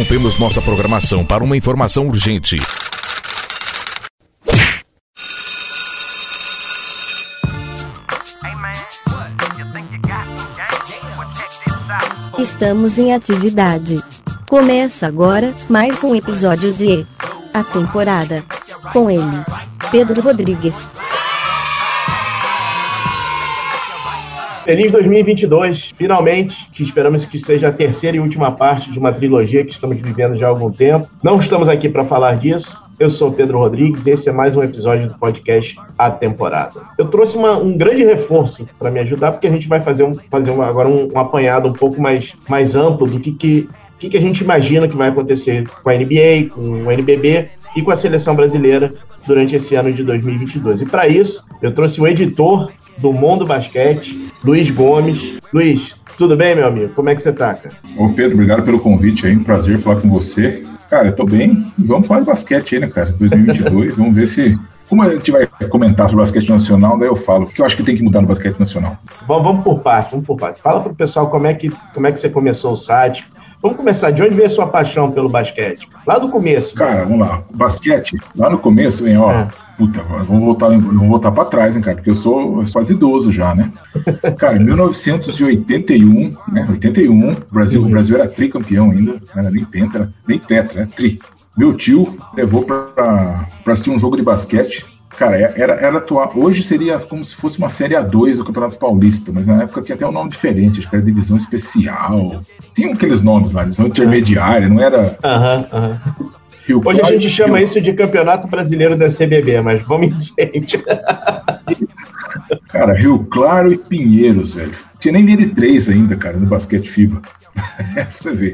Interrompemos nossa programação para uma informação urgente. Estamos em atividade. Começa agora mais um episódio de A Temporada. Com ele, Pedro Rodrigues. Feliz 2022, finalmente, que esperamos que seja a terceira e última parte de uma trilogia que estamos vivendo já há algum tempo. Não estamos aqui para falar disso. Eu sou Pedro Rodrigues e esse é mais um episódio do podcast A Temporada. Eu trouxe uma, um grande reforço para me ajudar, porque a gente vai fazer, um, fazer uma, agora um, um, apanhado um pouco mais, mais amplo do que, que, que, que a gente imagina que vai acontecer com a NBA, com o NBB e com a seleção brasileira durante esse ano de 2022. E para isso, eu trouxe o editor do Mundo Basquete, Luiz Gomes. Luiz, tudo bem, meu amigo? Como é que você tá, cara? Ô, Pedro, obrigado pelo convite aí. Um prazer falar com você. Cara, eu tô bem. Vamos falar de basquete aí, né, cara? 2022. Vamos ver se. Como a gente vai comentar sobre o basquete nacional, daí eu falo, porque eu acho que tem que mudar no basquete nacional. Bom, vamos por parte, vamos por parte. Fala pro pessoal como é que, como é que você começou o site, Vamos começar. De onde veio a sua paixão pelo basquete? Lá do começo. Cara, vamos lá. Basquete, lá no começo, vem, ó. É. Puta, vamos voltar, vamos voltar para trás, hein, cara, porque eu sou quase idoso já, né? Cara, em 1981, né? 81, o Brasil, o Brasil era tricampeão ainda, não era nem penta, era nem tetra, era tri. Meu tio levou para assistir um jogo de basquete Cara, é, era, era atuar. Hoje seria como se fosse uma Série A2 do Campeonato Paulista, mas na época tinha até um nome diferente, acho que era Divisão Especial. Tinha aqueles nomes lá, Divisão Intermediária, não era. Aham, aham. Hoje a gente chama Rio... isso de Campeonato Brasileiro da CBB, mas vamos em frente. Cara, Rio Claro e Pinheiros, velho. Tinha nem de três ainda, cara, no basquete FIBA. você vê.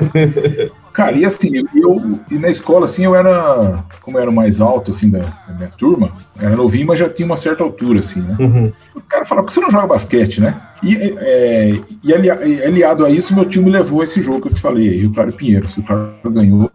Cara, e assim, eu, e na escola, assim, eu era, como eu era o mais alto, assim, da, da, minha turma, era novinho, mas já tinha uma certa altura, assim, né? Uhum. Os caras falavam, por que você não joga basquete, né? E, é, e aliado a isso, meu tio me levou a esse jogo que eu te falei, Rio Claro Pinheiro, o Claro ganhou.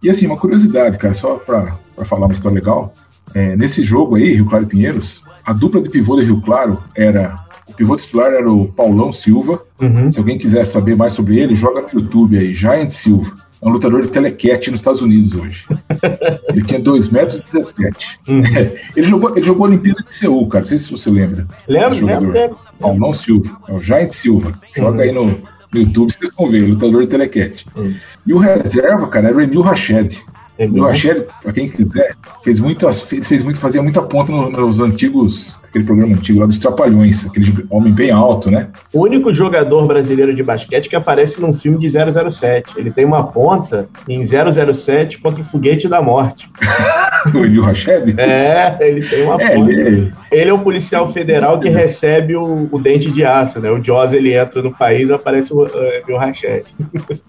E assim, uma curiosidade, cara, só pra, pra falar uma história legal, é, nesse jogo aí, Rio Claro Pinheiros, a dupla de pivô de Rio Claro era o pivô titular era o Paulão Silva. Uhum. Se alguém quiser saber mais sobre ele, joga no YouTube aí, Giant Silva. É um lutador de telequete nos Estados Unidos hoje. ele tinha 2,17 metros e 17. Uhum. ele, jogou, ele jogou a Olimpíada de Seul, cara. Não sei se você lembra. Lembro, lembro, lembro. Paulão Silva. É o Giant Silva. Joga uhum. aí no, no YouTube, vocês vão ver, lutador de telequete. Uhum. E o reserva, cara, era o Emil Rached. O Rached, para quem quiser, fez muito, fez, fez muito, fazia muita ponta nos antigos aquele programa antigo lá dos Trapalhões, aquele homem bem alto, né? O único jogador brasileiro de basquete que aparece num filme de 007. Ele tem uma ponta em 007 contra o Foguete da Morte. o Emil Rached? É, ele tem uma é, ponta. Ele... ele... é o policial federal que recebe o, o, dente de aço, né? O Jaws, ele entra no país aparece o Emil Rached.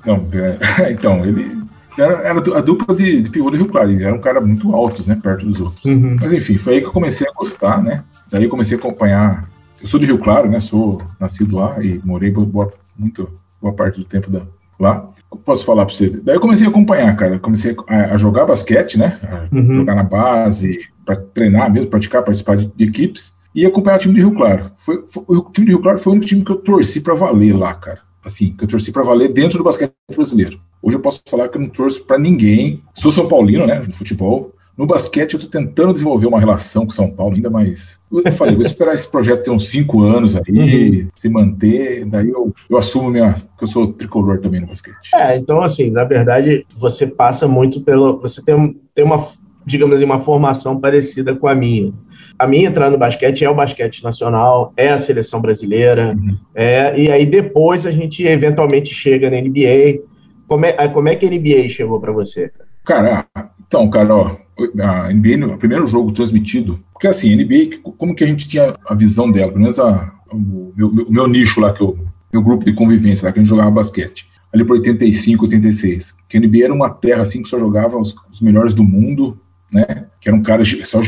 Não, é, então, ele era, era a dupla de, de pivô do Rio Claro, eles eram um cara muito altos, né, perto dos outros. Uhum. Mas enfim, foi aí que eu comecei a gostar, né? Daí eu comecei a acompanhar. Eu sou de Rio Claro, né? Sou nascido lá e morei boa, muito, boa parte do tempo da, lá. Eu posso falar para você? Daí eu comecei a acompanhar, cara. Comecei a, a jogar basquete, né? Uhum. Jogar na base, para treinar mesmo, praticar, participar de, de, equipes e acompanhar o time de Rio Claro. Foi, foi, o time de Rio Claro foi o único time que eu torci para valer lá, cara. Assim, que eu torci para valer dentro do basquete brasileiro. Hoje eu posso falar que eu não torço para ninguém. Sou São Paulino, né? No futebol. No basquete, eu estou tentando desenvolver uma relação com São Paulo, ainda mais. Eu falei, vou esperar esse projeto ter uns cinco anos aí, uhum. se manter, daí eu, eu assumo minha. que eu sou tricolor também no basquete. É, então, assim, na verdade, você passa muito pelo. Você tem, tem uma, digamos assim, uma formação parecida com a minha. A minha entrada no basquete é o basquete nacional, é a seleção brasileira, uhum. é, e aí depois a gente eventualmente chega na NBA como é, como é que a NBA chegou para você? Cara, então, cara, ó, a NBA, o primeiro jogo transmitido, porque assim, a NBA, como que a gente tinha a visão dela, pelo menos a, o, meu, meu, meu, nicho lá, que eu, meu grupo de convivência lá, que a gente jogava basquete, ali por 85, 86, que a NBA era uma terra assim que só jogava os, os melhores do mundo, né? Que era um cara só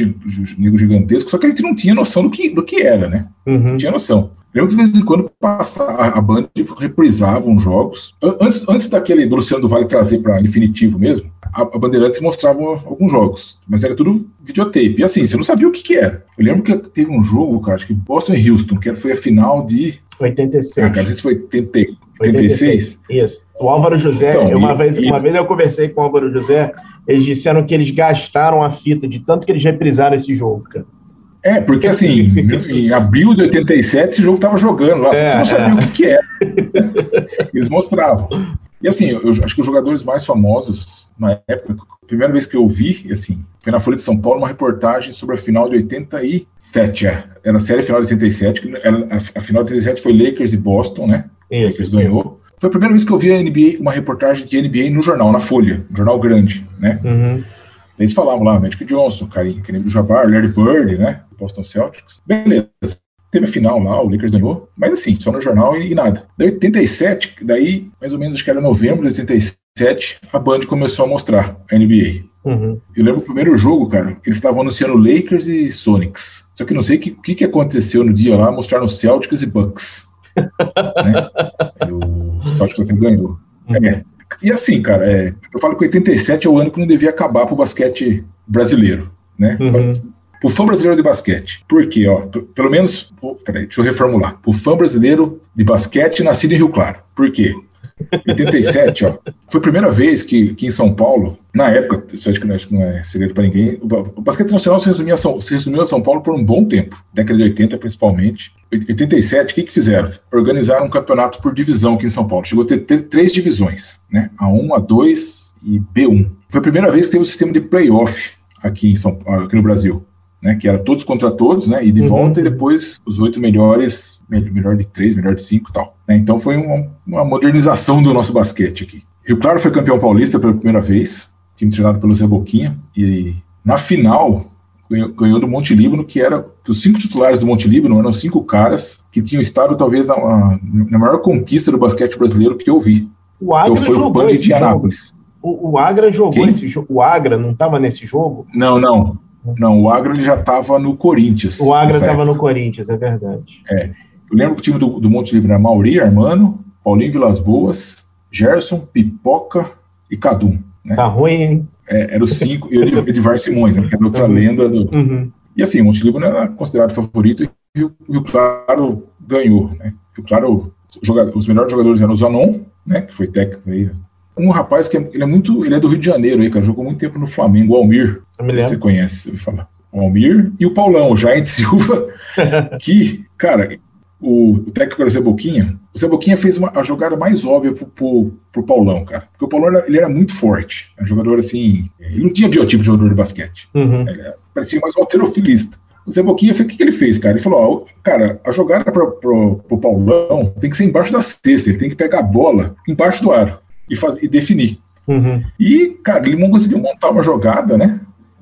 nego gigantesco, só que a gente não tinha noção do que, do que era, né? Uhum. Não tinha noção. Eu, de vez em quando, passava, a Band reprisavam jogos. Antes, antes daquele do Luciano do Vale trazer para Infinitivo mesmo, a, a Bandeirantes mostrava alguns jogos, mas era tudo videotape. E assim, você não sabia o que, que era. Eu lembro que teve um jogo, cara, acho que Boston e Houston, que foi a final de. 86. Ah, cara, isso foi 80, 86? Isso. O Álvaro José, então, uma, e, vez, uma vez eu conversei com o Álvaro José, eles disseram que eles gastaram a fita de tanto que eles reprisaram esse jogo, cara. É, porque assim, em abril de 87 esse jogo tava jogando lá, é, não sabia é. o que, que era. Eles mostravam. E assim, eu, acho que os jogadores mais famosos na época, a primeira vez que eu vi, assim, foi na Folha de São Paulo, uma reportagem sobre a final de 87, é. Era a série final de 87, que era, a, a, final de 87 foi Lakers e Boston, né? Isso, Lakers ganhou. Foi a primeira vez que eu vi a NBA, uma reportagem de NBA no jornal, na Folha, um jornal grande, né? Uhum. Eles falavam lá, Magic Johnson, Karim, Karim do Jabbar, Larry Bird, né? Boston Celtics. Beleza. Teve a final lá, o Lakers ganhou, mas assim, só no jornal e, e nada. Daí 87, daí mais ou menos acho que era novembro de 87, a Band começou a mostrar a NBA. Uhum. Eu lembro o primeiro jogo, cara, eles estavam anunciando Lakers e Sonics. Só que não sei o que, que, que, aconteceu no dia lá, mostraram Celtics e Bucks. né? O Celtics até ganhou. Uhum. É. E assim, cara, é, eu falo que 87 é o ano que não devia acabar para o basquete brasileiro, né? Uhum. O fã brasileiro de basquete. Por quê? Ó, pelo menos, peraí, deixa eu reformular. O fã brasileiro de basquete nascido em Rio Claro. Por quê? 87, ó, foi a primeira vez que, que em São Paulo, na época, isso acho que não é, não é segredo para ninguém, o, basquete nacional se, resumia se resumiu a São Paulo por um bom tempo, década de 80 principalmente. 87, o que, que fizeram? Organizaram um campeonato por divisão aqui em São Paulo. Chegou a ter, ter três divisões, né? A1, A2 e B1. Foi a primeira vez que teve o um sistema de playoff aqui, aqui no Brasil né, que era todos contra todos, né, e de uhum. volta, e depois os oito melhores, melhor de três, melhor de cinco e tal. Né, então foi uma, uma, modernização do nosso basquete aqui. Rio Claro foi campeão paulista pela primeira vez, time treinado pelo Zé Boquinha, e na final ganhou, ganhou do Monte Líbano, que era que os cinco titulares do Monte Líbano eram cinco caras que tinham estado talvez na, na maior conquista do basquete brasileiro que eu vi. O Agra foi o Band de Indianápolis. O, o Agra jogou Quem? esse jogo. O Agra não estava nesse jogo? Não, não. Não, o Agro ele já estava no Corinthians. O Agro estava no Corinthians, é verdade. É. Eu lembro que o time do, do Monte Livre era Mauri, Armano, Paulinho Vilas Boas, Gerson, Pipoca e Cadum. Né? Tá ruim, hein? É, era os cinco, e o Edivar Simões, né, que era outra uhum. lenda do. Uhum. E assim, o Monte Livre não era considerado favorito e o Rio Claro ganhou. Né? O Rio Claro, os melhores jogadores eram o Zanon, né, que foi técnico aí um rapaz que é, ele é muito. Ele é do Rio de Janeiro, aí, cara. Jogou muito tempo no Flamengo, o Almir. Se você conhece, você ouviu falar. O Almir e o Paulão, o Jair Silva, que, cara, o, o técnico era o Zé Boquinha. O Zé Boquinha fez uma, a jogada mais óbvia pro, pro, pro Paulão, cara. Porque o Paulão era, ele era muito forte. Era um jogador assim. Ele não tinha biotipo de jogador de basquete. Uhum. parecia mais um alterofilista. O Zé Boquinha, o que, que ele fez, cara? Ele falou: ó, cara, a jogada pro, pro, pro Paulão tem que ser embaixo da cesta, ele tem que pegar a bola embaixo do aro e, faz, e definir. Uhum. E, cara, o Limão conseguiu montar uma jogada, né?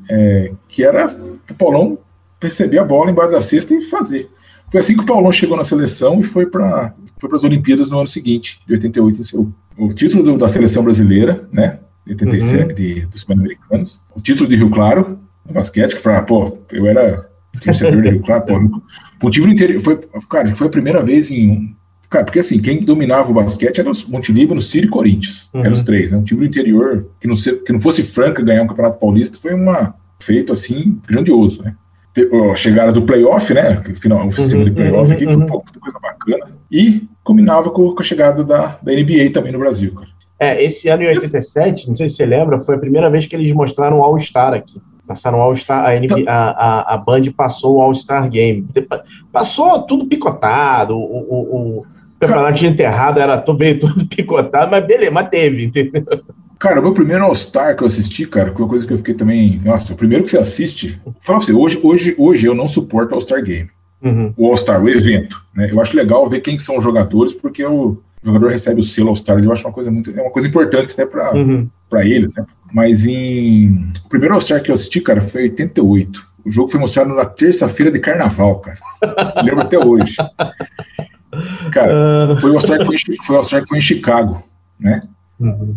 É, que era o Paulão perceber a bola embaixo da cesta e fazer. Foi assim que o Paulão chegou na seleção e foi para foi as Olimpíadas no ano seguinte, de 88, em seu, o título do, da seleção brasileira, né? De 87, uhum. de, dos Pan-Americanos. O título de Rio Claro, no basquete, que pra, pô, eu era time de Rio Claro, pô, o time interior, foi, cara, foi a primeira vez em Cara, porque assim, quem dominava o basquete era os Montenegro, Ciro e Corinthians. Uhum. Eram os três, né? Um time do interior que não, que não fosse Franca ganhar um campeonato paulista foi um feito assim grandioso, né? A chegada do playoff, né? Final, o sistema uhum, de playoff uhum, aqui foi um pouco de coisa bacana. E combinava com, com, a chegada da, da NBA também no Brasil, cara. É, esse ano em 87, não sei se você lembra, foi a primeira vez que eles mostraram o All-Star aqui. Passaram All-Star, a, NBA, a, a, a Band passou o All-Star Game. Passou tudo picotado, o, o, o campeonato de enterrado era veio tudo picotado, mas beleza, mas teve, entendeu? Cara, o meu primeiro All-Star que eu assisti, cara, foi uma coisa que eu fiquei também. Nossa, o primeiro que você assiste. Fala pra você, hoje, hoje, hoje eu não suporto All-Star Game. Uhum. O All-Star, o evento. Né? Eu acho legal ver quem são os jogadores, porque o jogador recebe o selo All-Star. Eu acho uma coisa muito. É uma coisa importante até pra, uhum. Pra eles, né? Mas em. O primeiro All-Star que eu assisti, cara, foi em 88. O jogo foi mostrado na terça-feira de carnaval, cara. lembro até hoje. Cara, ah. foi o All-Star que, foi, que foi em Chicago, né? Uhum.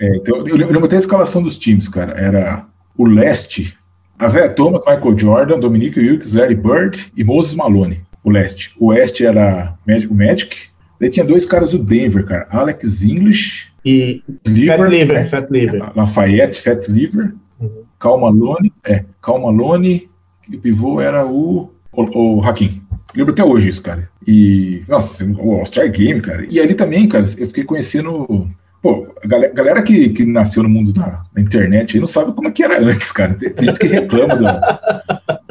É, então, eu lembro até a escalação dos times, cara. Era o leste, Isaiah Thomas, Michael Jordan, Dominique Wilkes, Larry Bird e Moses Malone. O leste. O oeste era o Magic. Daí tinha dois caras do Denver, cara. Alex English E Liver, Fat Liver, né? Fat Liver. Lafayette, Fat Liver, Uhum. Cal Malone, é, Cal Malone, e o pivô era o, o, o Hakim. Lembro até hoje isso, cara. E, nossa, o All-Star Game, cara. E ali também, cara, eu fiquei conhecendo. Pô, a galera, galera que, que nasceu no mundo da, da internet aí não sabe como é que era antes, cara. Tem, tem gente que reclama da-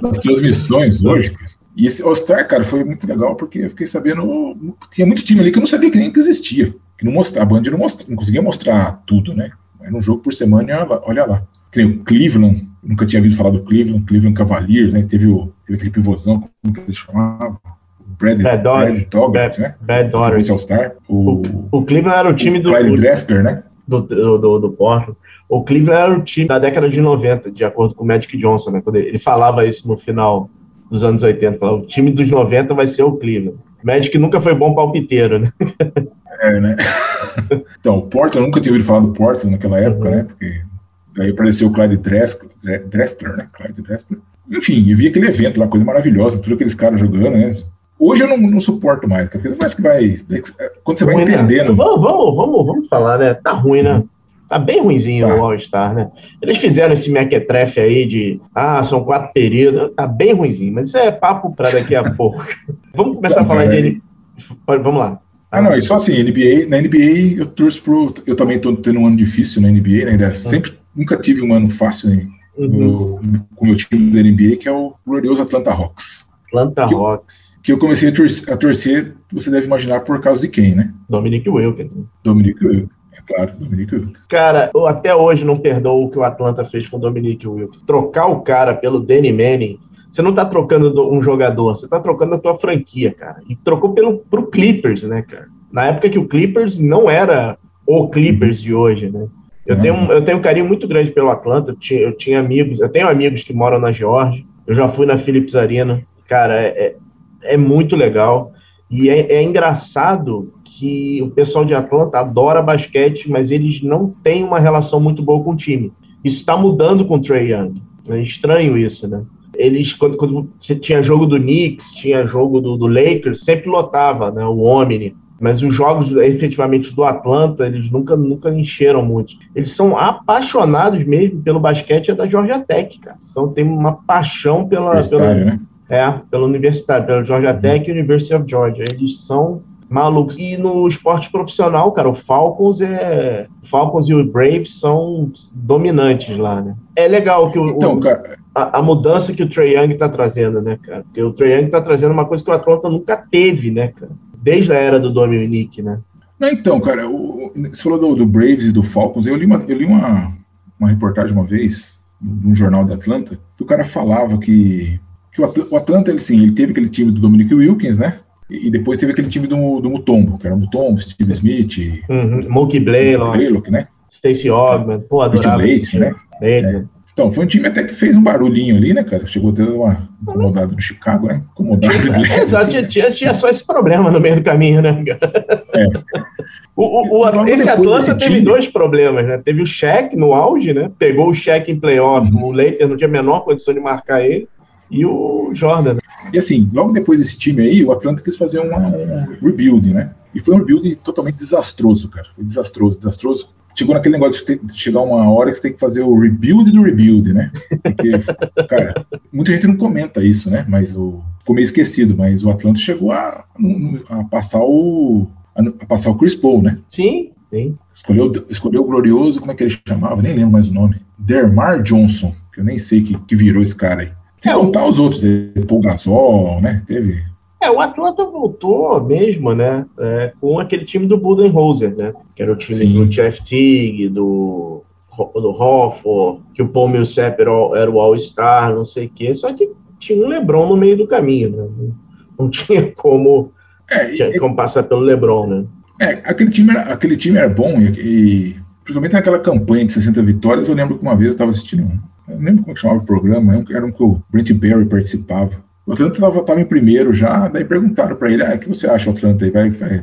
das transmissões hoje, cara. E esse All-Star, cara, foi muito legal porque eu fiquei sabendo. Tinha muito time ali que eu não sabia que nem que existia. Que não mostra, a Band não, mostra, não conseguia mostrar tudo, né? Era um jogo por semana olha lá. Que o Cleveland, nunca tinha ouvido falar do Cleveland, Cleveland Cavaliers, né? Teve, o, teve aquele pivôzão, como que ele chamava? O Brad, Bad Dog. Brad Doggett, né? Foi esse All-Star. O, O Cleveland era o time do, Clyde Drexler, né? do, do, do, do Portland. O Cleveland era o time da década de 90, de acordo com o Magic Johnson, né? Quando ele, ele falava isso no final dos anos 80. Falava, o time dos 90 vai ser o Cleveland. O Magic nunca foi bom palpiteiro, né? É, né? então, o Portland, eu nunca tinha ouvido falar do Portland naquela época, Uhum. né? Porque daí apareceu o Clyde Drexler, Dre- Drexler, né? Clyde Drexler. Enfim, eu vi aquele evento lá, coisa maravilhosa, tudo aqueles caras jogando, né? Hoje eu não, não suporto mais, porque eu acho que vai. Quando você vai Ruim, né? entendendo. Vamos, vamos, vamos, vamos falar, né? Tá ruim, né? Tá bem ruimzinho Tá. o All-Star, né? Eles fizeram esse mequetrefe aí de, ah, são quatro períodos. Tá bem ruimzinho, mas isso é papo pra daqui a pouco. vamos começar a falar de ele. Vamos lá. Ah, não, e só assim, NBA, na NBA eu torço pro. Eu também tô tendo um ano difícil na NBA, né? ainda Sempre, nunca tive um ano fácil né, Uhum. no- com o meu time da NBA, que é o glorioso Atlanta Hawks. Atlanta Que- Hawks, Que eu comecei a, tor- a torcer, você deve imaginar, por causa de quem, né? Dominic Wilkins. Dominic Wilkins. É claro, Dominic Wilkins. Cara, eu até hoje não perdoo o que o Atlanta fez com o Dominic Wilkins. Trocar o cara pelo Danny Manning, você não tá trocando do- um jogador, você tá trocando a tua franquia, cara. E trocou pelo, pro Clippers, né, cara? Na época que o Clippers não era o Clippers de hoje, né? Eu, tenho, um- eu tenho um carinho muito grande pelo Atlanta, eu tinha, eu tinha amigos, eu tenho amigos que moram na Geórgia, eu já fui na Philips Arena, cara, é, é, é muito legal. E é, é engraçado que o pessoal de Atlanta adora basquete, mas eles não têm uma relação muito boa com o time. Isso está mudando com o Trey Young. É estranho isso, né? Eles, quando, quando tinha jogo do Knicks, tinha jogo do, do Lakers, sempre lotava, né? O Omni. Mas os jogos efetivamente do Atlanta, eles nunca, nunca encheram muito. Eles são apaixonados mesmo pelo basquete é da Georgia Tech, cara. São, tem uma paixão pela, pela, né? é, pelo universitário, pelo Georgia Tech e University of Georgia. Eles são malucos. E no esporte profissional, cara, o Falcons é. O Falcons e o Braves são dominantes lá, né? É legal que o, Então, o- cara, a, a mudança que o Trey Young tá trazendo, né, cara? Porque o Trey Young tá trazendo uma coisa que o Atlanta nunca teve, né, cara? Desde a era do Dominic, né? não, então, cara, o, você falou do, do Braves e do Falcons. Eu li uma, eu li uma, uma reportagem uma vez, num jornal da Atlanta, que o cara falava que, que o, Atl- o Atlanta, ele, sim, ele teve aquele time do Dominic Wilkins, né? E, e depois teve aquele time do, do Mutombo, que era o Mutombo, Steve Smith, Uhum. Mookie Blaylock, Blaylock, né? Stacey Ogman, pô, adorava Bates, time. né? Bateman. Então, foi um time até que fez um barulhinho ali, né, cara? Chegou a ter uma incomodada no Chicago, né? Incomodado de leve, Exato, assim, tinha, né? tinha, só esse problema no meio do caminho, né? cara? É. O, o, o- esse Atlanta teve time- dois problemas, né? Teve o Shaq no auge, né? Pegou o Shaq em playoff, Uhum. o Lakers não tinha a menor condição de marcar ele, e o Jordan. né? E assim, logo depois desse time aí, o Atlanta quis fazer uma- um rebuild, né? E foi um rebuild totalmente desastroso, cara. Foi desastroso, desastroso. Chegou naquele negócio de, ter- chegar uma hora que você tem que fazer o rebuild do rebuild, né? Porque, cara, muita gente não comenta isso, né? Mas o. Ficou meio esquecido, mas o Atlanta chegou a, a passar o. A, passar o Chris Paul, né? Sim, sim. Escolheu, escolheu o glorioso, como é que ele chamava? Nem lembro mais o nome. Dermar Johnson, que eu nem sei que, que virou esse cara aí. Sem É, o- contar os outros, eh, Paul Gasol, né? Teve. É, o Atlanta voltou mesmo, né? é, com aquele time do Budenholzer, né? Que era o time Sim. do Jeff Teague, do, do Hofford, que o Paul Millsap era, o- era o All-Star, não sei o quê. Só que tinha um LeBron no meio do caminho, né? Não, tinha como, É, e- tinha como passar pelo LeBron, né? É, aquele time era, aquele time era bom e, e principalmente naquela campanha de 60 vitórias, eu lembro que uma vez eu estava assistindo um, eu não lembro como que chamava o programa, era um- era um que o Brent Berry participava. O Atlanta estava em primeiro já, daí perguntaram para ele, ah, o que você acha, o Atlanta? Vai, vai-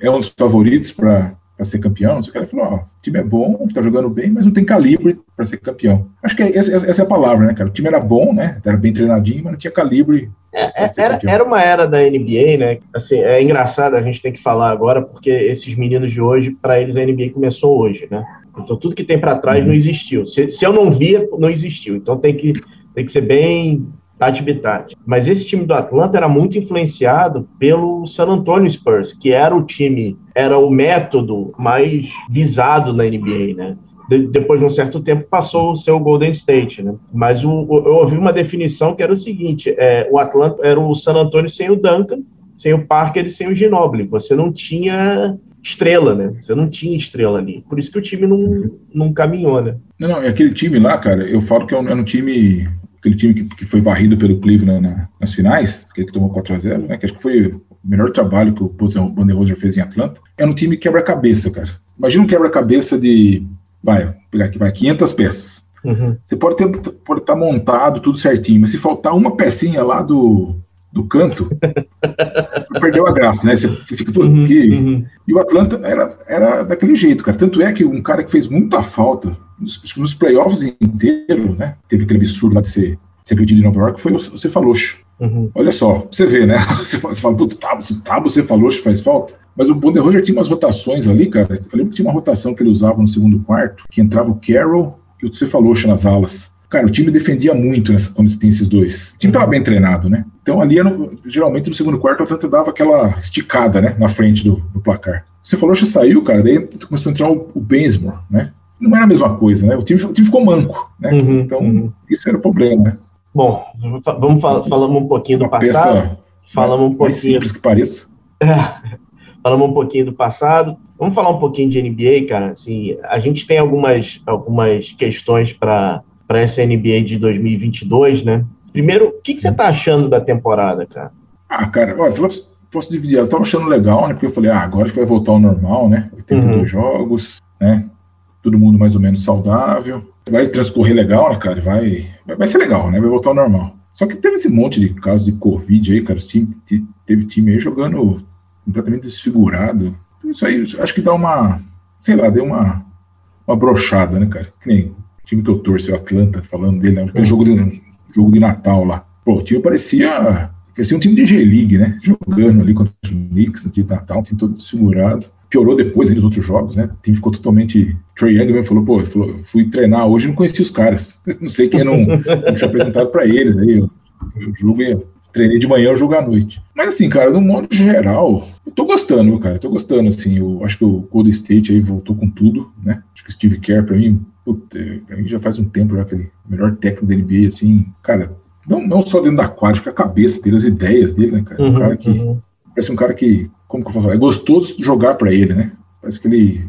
é, é um dos favoritos para ser campeão? Não sei o que. Ele falou, ó, o time é bom, tá jogando bem, mas não tem calibre para ser campeão. Acho que é, essa, essa é a palavra, né, cara? O time era bom, né? Era bem treinadinho, mas não tinha calibre É, é era, era uma era da NBA, né? Assim, é engraçado, a gente tem que falar agora, porque esses meninos de hoje, para eles a NBA começou hoje, né? Então tudo que tem para trás uhum. não existiu. Se, se, eu não via, não existiu. Então tem que, tem que ser bem Tati. Mas esse time do Atlanta era muito influenciado pelo San Antonio Spurs, que era o time, era o método mais visado na NBA, né? De, depois de um certo tempo passou o seu Golden State, né? Mas o, o, eu ouvi uma definição que era o seguinte: é, o Atlanta era o San Antonio sem o Duncan, sem o Parker e sem o Ginobili. Você não tinha estrela, né? Você não tinha estrela ali. Por isso que o time não, não caminhou, né? Não, não, aquele time lá, cara, eu falo que é um, é um time aquele time que, que foi varrido pelo Cleveland na, nas finais, aquele que tomou 4x0, né? Que acho que foi o melhor trabalho que o Roger fez em Atlanta. É um time quebra-cabeça, cara. Imagina um quebra-cabeça de, vai, pegar aqui, vai, 500 peças. Uhum. Você pode ter, pode estar tá montado tudo certinho, mas se faltar uma pecinha lá do, do canto, perdeu a graça, né? Você fica por uhum, uhum. E o Atlanta era, era daquele jeito, cara. Tanto é que um cara que fez muita falta nos, nos playoffs inteiros, né? Teve aquele absurdo lá de ser, perdido em Nova York, foi o Cefalocho. Uhum. Olha só, você vê, né? Você fala, você puto, Tabo, Tabo Cefalocho faz falta. Mas o Bonder Roger tinha umas rotações ali, cara. Eu lembro que tinha uma rotação que ele usava no segundo quarto, que entrava o Carroll e o Cefalocho nas alas. Cara, o time defendia muito nessa, quando tem esses dois. O time estava bem treinado, né? Então ali, no, geralmente no segundo quarto, o Atlanta dava aquela esticada, né? Na frente do, do placar. Você falou saiu, cara, daí começou a entrar o, o Bensmore, né? Não era a mesma coisa, né? O time, o time ficou manco, né? Uhum, então, uhum. isso era o problema, né? Bom, vamos falar, falamos um pouquinho do Uma passado. Falamos um pouquinho. Mais simples que pareça. É, falamos um pouquinho do passado. Vamos falar um pouquinho de NBA, cara. Assim, a gente tem algumas, algumas questões para essa NBA de 2022, né? Primeiro, o que, que você está achando da temporada, cara? Ah, cara, olha, posso dividir. Eu estava achando legal, né? Porque eu falei, ah, agora que vai voltar ao normal, né? 82 uhum. jogos, né? Todo mundo mais ou menos saudável. Vai transcorrer legal, né, cara? Vai, vai ser legal, né? Vai voltar ao normal. Só que teve esse monte de casos de Covid aí, cara. Sim, teve time aí jogando completamente desfigurado. Isso aí, acho que dá uma, sei lá, deu uma, uma brochada, né, cara? Que nem o time que eu torço, o Atlanta, falando dele, né? aquele uhum. jogo de, jogo de Natal lá. Pô, o time parecia, parecia um time de G-League, né? Jogando ali contra os Knicks no time de Natal, um time todo segurado piorou depois nos outros jogos, né? O time ficou totalmente. Trey Young mesmo falou, pô, falou, fui treinar hoje e não conheci os caras. não sei quem não tem que se apresentar para eles. Aí eu, eu jogo, eu treinei de manhã, eu jogo à noite. Mas assim, cara, no modo geral, eu tô gostando, cara. Eu tô gostando, assim. Eu acho que o Golden State aí voltou com tudo, né? Acho que o Steve Kerr, pra mim, puta, pra mim já faz um tempo já aquele melhor técnico da NBA, assim, cara. Não, não só dentro da quadra, a cabeça dele, as ideias dele, né, cara? Uhum, um cara que. Uhum. Parece um cara que como que eu falo? É gostoso jogar para ele, né? Parece que ele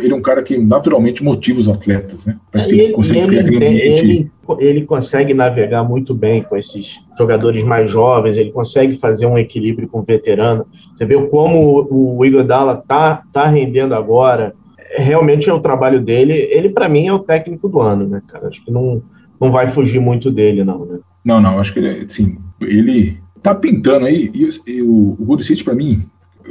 ele é um cara que naturalmente motiva os atletas, né? Parece que ele, ele consegue ele, criar ele, ele, consegue navegar muito bem com esses jogadores mais jovens, ele consegue fazer um equilíbrio com o veterano. Você vê como o Iguodala tá, tá rendendo agora. Realmente é o trabalho dele. Ele, para mim, é o técnico do ano, né, cara? Acho que não, não vai fugir muito dele, não, né? Não, não, acho que ele, assim, ele tá pintando aí, e, e o, o Golden State, para mim,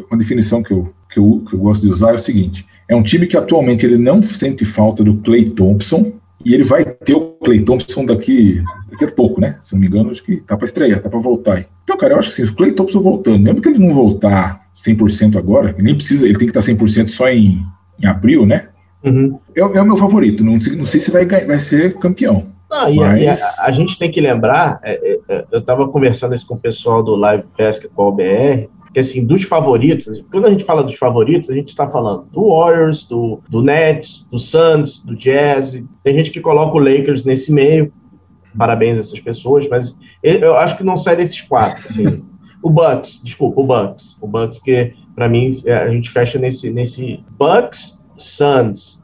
uma definição que eu, que, eu, que eu gosto de usar é o seguinte: é um time que atualmente ele não sente falta do Clay Thompson, e ele vai ter o Clay Thompson daqui, daqui a pouco, né? Se não me engano, acho que tá para estrear, tá para voltar. Então, cara, eu acho que assim, o Clay Thompson voltando, mesmo que ele não voltar 100% agora, nem precisa, ele tem que estar 100% só em, em abril, né? Uhum. É, é, o meu favorito. Não, não sei se vai, vai ser campeão. Não, e, Mas... a, a, gente tem que lembrar, é, é, é eu estava conversando isso com o pessoal do Live Basketball BR, que assim, dos favoritos, quando a gente fala dos favoritos, a gente está falando do Warriors, do, do Nets, do Suns, do Jazz, tem gente que coloca o Lakers nesse meio, parabéns a essas pessoas, mas eu acho que não sai desses quatro, assim. O Bucks, desculpa, o Bucks. O Bucks que, para mim, é, a gente fecha nesse, nesse Bucks, Suns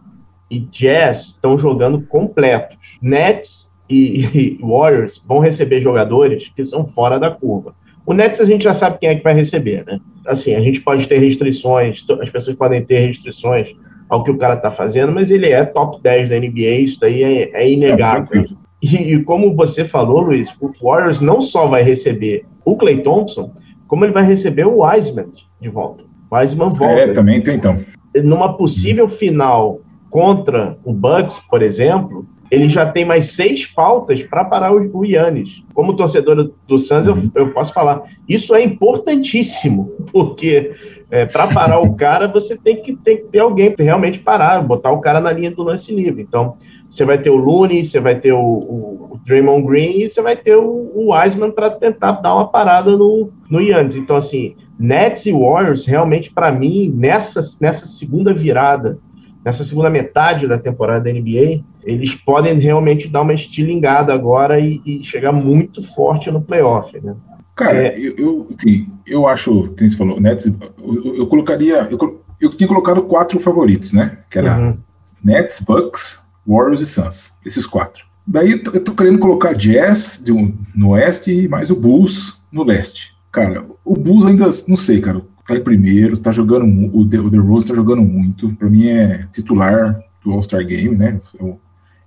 e Jazz estão jogando completos. Nets e, e Warriors vão receber jogadores que são fora da curva. O Nets a gente já sabe quem é que vai receber, né? Assim, a gente pode ter restrições, as pessoas podem ter restrições ao que o cara tá fazendo, mas ele é top 10 da NBA, isso daí é, é inegável. E, e, como você falou, Luiz, o Warriors não só vai receber o Clay Thompson, como ele vai receber o Wiseman de volta. O Wiseman volta. É, também tem então. Numa possível final contra o Bucks, por exemplo, ele já tem mais seis faltas para parar o, Yannis. Como torcedor do Suns, eu, eu, posso falar, isso é importantíssimo, porque é, para parar o cara, você tem que, tem que ter alguém para realmente parar, botar o cara na linha do lance livre. Então, você vai ter o Looney, você vai ter o, o, o Draymond Green e você vai ter o, o Wiseman para tentar dar uma parada no, no Yannis. Então, assim, Nets e Warriors, realmente, para mim, nessa, nessa segunda virada, nessa segunda metade da temporada da NBA, eles podem realmente dar uma estilingada agora e, e chegar muito forte no playoff, né? Cara, é, eu, eu, sim, eu acho, que você falou, Nets, eu, eu colocaria, eu, eu tinha colocado quatro favoritos, né? Que era uhum. Nets, Bucks, Warriors e Suns, esses quatro. Daí eu tô querendo colocar Jazz de um, no oeste e mais o Bulls no leste. Cara, o Bulls ainda, não sei, cara, tá em primeiro, tá jogando, o The, o The Rose tá jogando muito, pra mim é titular do All-Star Game, né? É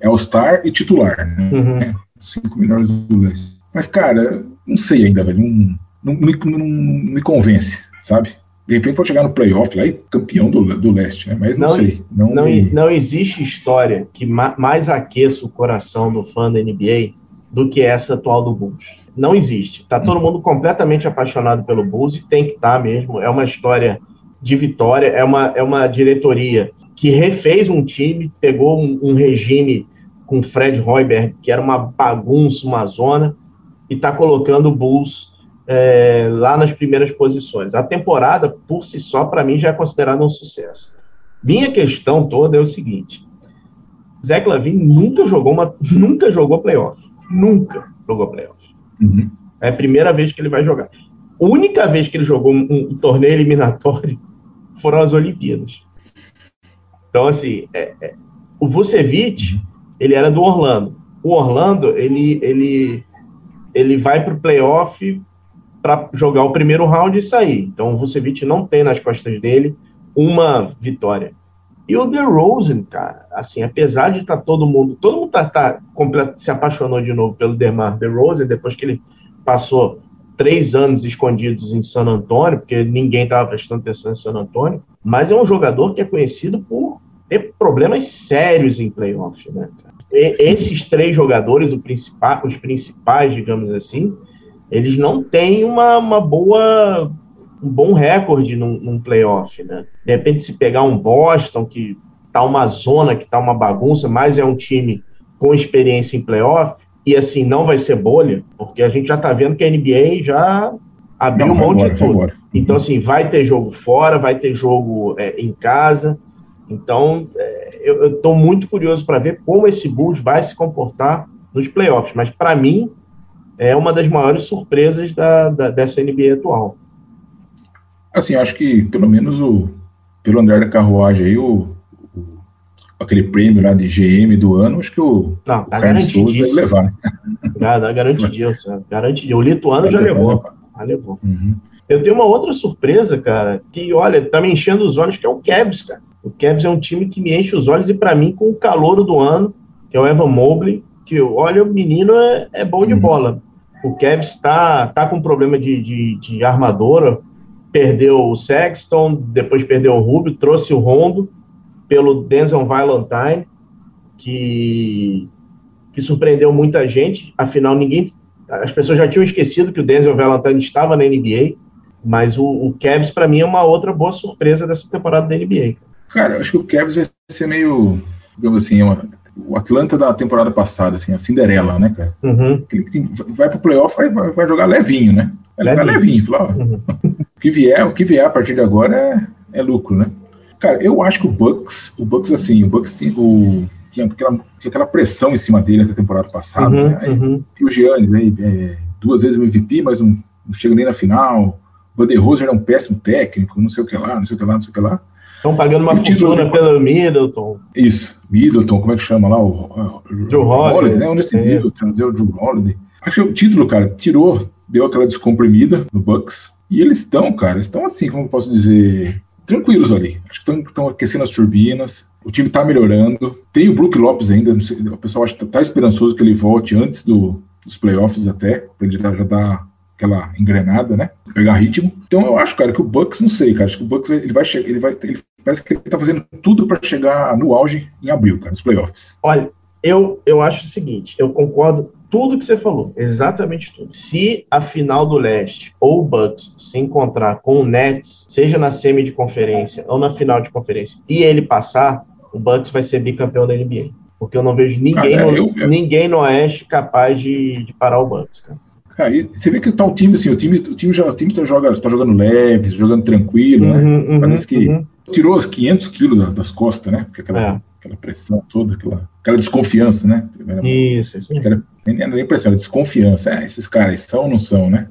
All-Star e titular, né? Uhum. Cinco melhores do leste. Mas, cara, não sei ainda, velho, não, não, não, não me convence, sabe? De repente pode chegar no playoff lá e campeão do, do leste, né? Mas não, não sei. Não, não, não, existe história que ma mais aqueça o coração do fã da NBA do que essa atual do Bulls. Não existe. Tá todo mundo completamente apaixonado pelo Bulls e tem que estar tá mesmo. É uma história de vitória, é uma, é uma diretoria que refez um time, pegou um, um regime com Fred Hoiberg, que era uma bagunça, uma zona, e está colocando o Bulls é, lá nas primeiras posições. A temporada, por si só, para mim, já é considerada um sucesso. Minha questão toda é o seguinte: Zé Clavin nunca jogou uma, nunca jogou playoff, nunca jogou playoff. Uhum. É a primeira vez que ele vai jogar. A única vez que ele jogou um, um torneio eliminatório foram as Olimpíadas. Então, assim, é, é, o Vucevic, ele era do Orlando. O Orlando, ele, ele, ele vai para o playoff para jogar o primeiro round e sair. Então o Vucevic não tem nas costas dele uma vitória. E o DeRozan, cara, assim, apesar de estar tá todo mundo, todo mundo tá, tá se apaixonou de novo pelo DeMar DeRozan depois que ele passou três anos escondidos em San Antônio, porque ninguém estava prestando atenção em San Antônio, mas é um jogador que é conhecido por ter problemas sérios em playoff, né? E, esses três jogadores, principal, os principais, digamos assim, eles não têm uma, uma boa um bom recorde num, num playoff, né? De repente, se pegar um Boston, que tá uma zona, que tá uma bagunça, mas é um time com experiência em playoff, e assim, não vai ser bolha, porque a gente já tá vendo que a NBA já abriu não, um monte de tudo. Então, assim, vai ter jogo fora, vai ter jogo é, em casa. Então, é, eu estou muito curioso para ver como esse Bulls vai se comportar nos playoffs. Mas, para mim, é uma das maiores surpresas da, da, dessa NBA atual. Assim, acho que pelo menos o pelo andar da carruagem aí, o, o aquele prêmio lá de GM do ano, acho que o, Não, tá o Carlos Souza deve levar, né? Já, tá garantidíssimo, garantidíssimo. O lituano já levou. Já levou. Uhum. Eu tenho uma outra surpresa, cara, que, olha, tá me enchendo os olhos, que é o Cavs, cara. O Cavs é um time que me enche os olhos e, para mim, com o calor do ano, que é o Evan Mobley, que, olha, o menino é, é bom de uhum. bola. O Cavs está tá com problema de, de, de, armadora, perdeu o Sexton, depois perdeu o Rubio, trouxe o Rondo pelo Denzel Valentine, que, que surpreendeu muita gente. Afinal, ninguém, as pessoas já tinham esquecido que o Denzel Valentine estava na NBA, mas o, o Cavs, para mim, é uma outra boa surpresa dessa temporada da NBA. Cara, acho que o Cavs vai ser meio, digamos assim, uma, o Atlanta da temporada passada, assim, a Cinderela, né, cara? Uhum. Vai pro playoff, vai, vai jogar levinho, né? Vai levinho. levinho. Fala, uhum. o, que vier, o que vier a partir de agora é, é lucro, né? Cara, eu acho que o Bucks, o Bucks assim, o Bucks tinha, o, tinha, aquela, tinha aquela pressão em cima dele na temporada passada, uhum, né? Aí, uhum. E o Giannis aí, é, duas vezes MVP, mas não, não chega nem na final. O Rose era um péssimo técnico, não sei o que lá, não sei o que lá, não sei o que lá. Estão pagando uma fortuna pelo Middleton. Isso, Middleton, como é que chama lá? O, o Joe Holiday, né? Onde esse Middleton trazer o Joe Holiday. Acho que o título, cara, tirou, deu aquela descomprimida no Bucks. E eles estão, cara, estão assim, como posso dizer, tranquilos ali. Acho que estão aquecendo as turbinas. O time está melhorando. Tem o Brook Lopes ainda. Sei, o pessoal acha que tá, tá esperançoso que ele volte antes do, dos playoffs até, para ele já, já dar aquela engrenada, né? Pegar ritmo. Então eu acho, cara, que o Bucks, não sei, cara, acho que o Bucks ele vai chegar, ele vai, ele parece que ele tá fazendo tudo para chegar no auge em abril, cara, nos playoffs. Olha, Eu, eu acho o seguinte, eu concordo tudo que você falou, exatamente tudo. Se a final do leste ou o Bucks se encontrar com o Nets, seja na semi de conferência ou na final de conferência, e ele passar, o Bucks vai ser bicampeão da NBA. Porque eu não vejo ninguém, ah, é, no, eu, eu... ninguém no Oeste capaz de, de parar o Bucks, cara. Cara, você vê que tá o time assim, o time, o time já, o time tá, joga, tá jogando leve, jogando tranquilo, né? uhum? Uhum, Parece que uhum. tirou os 500 quilos das, das costas, né? Porque aquela, é. aquela pressão toda, aquela, aquela desconfiança, né? Isso, isso. Aquela, nem era impressão, era desconfiança. Ah, esses caras são ou não são, né?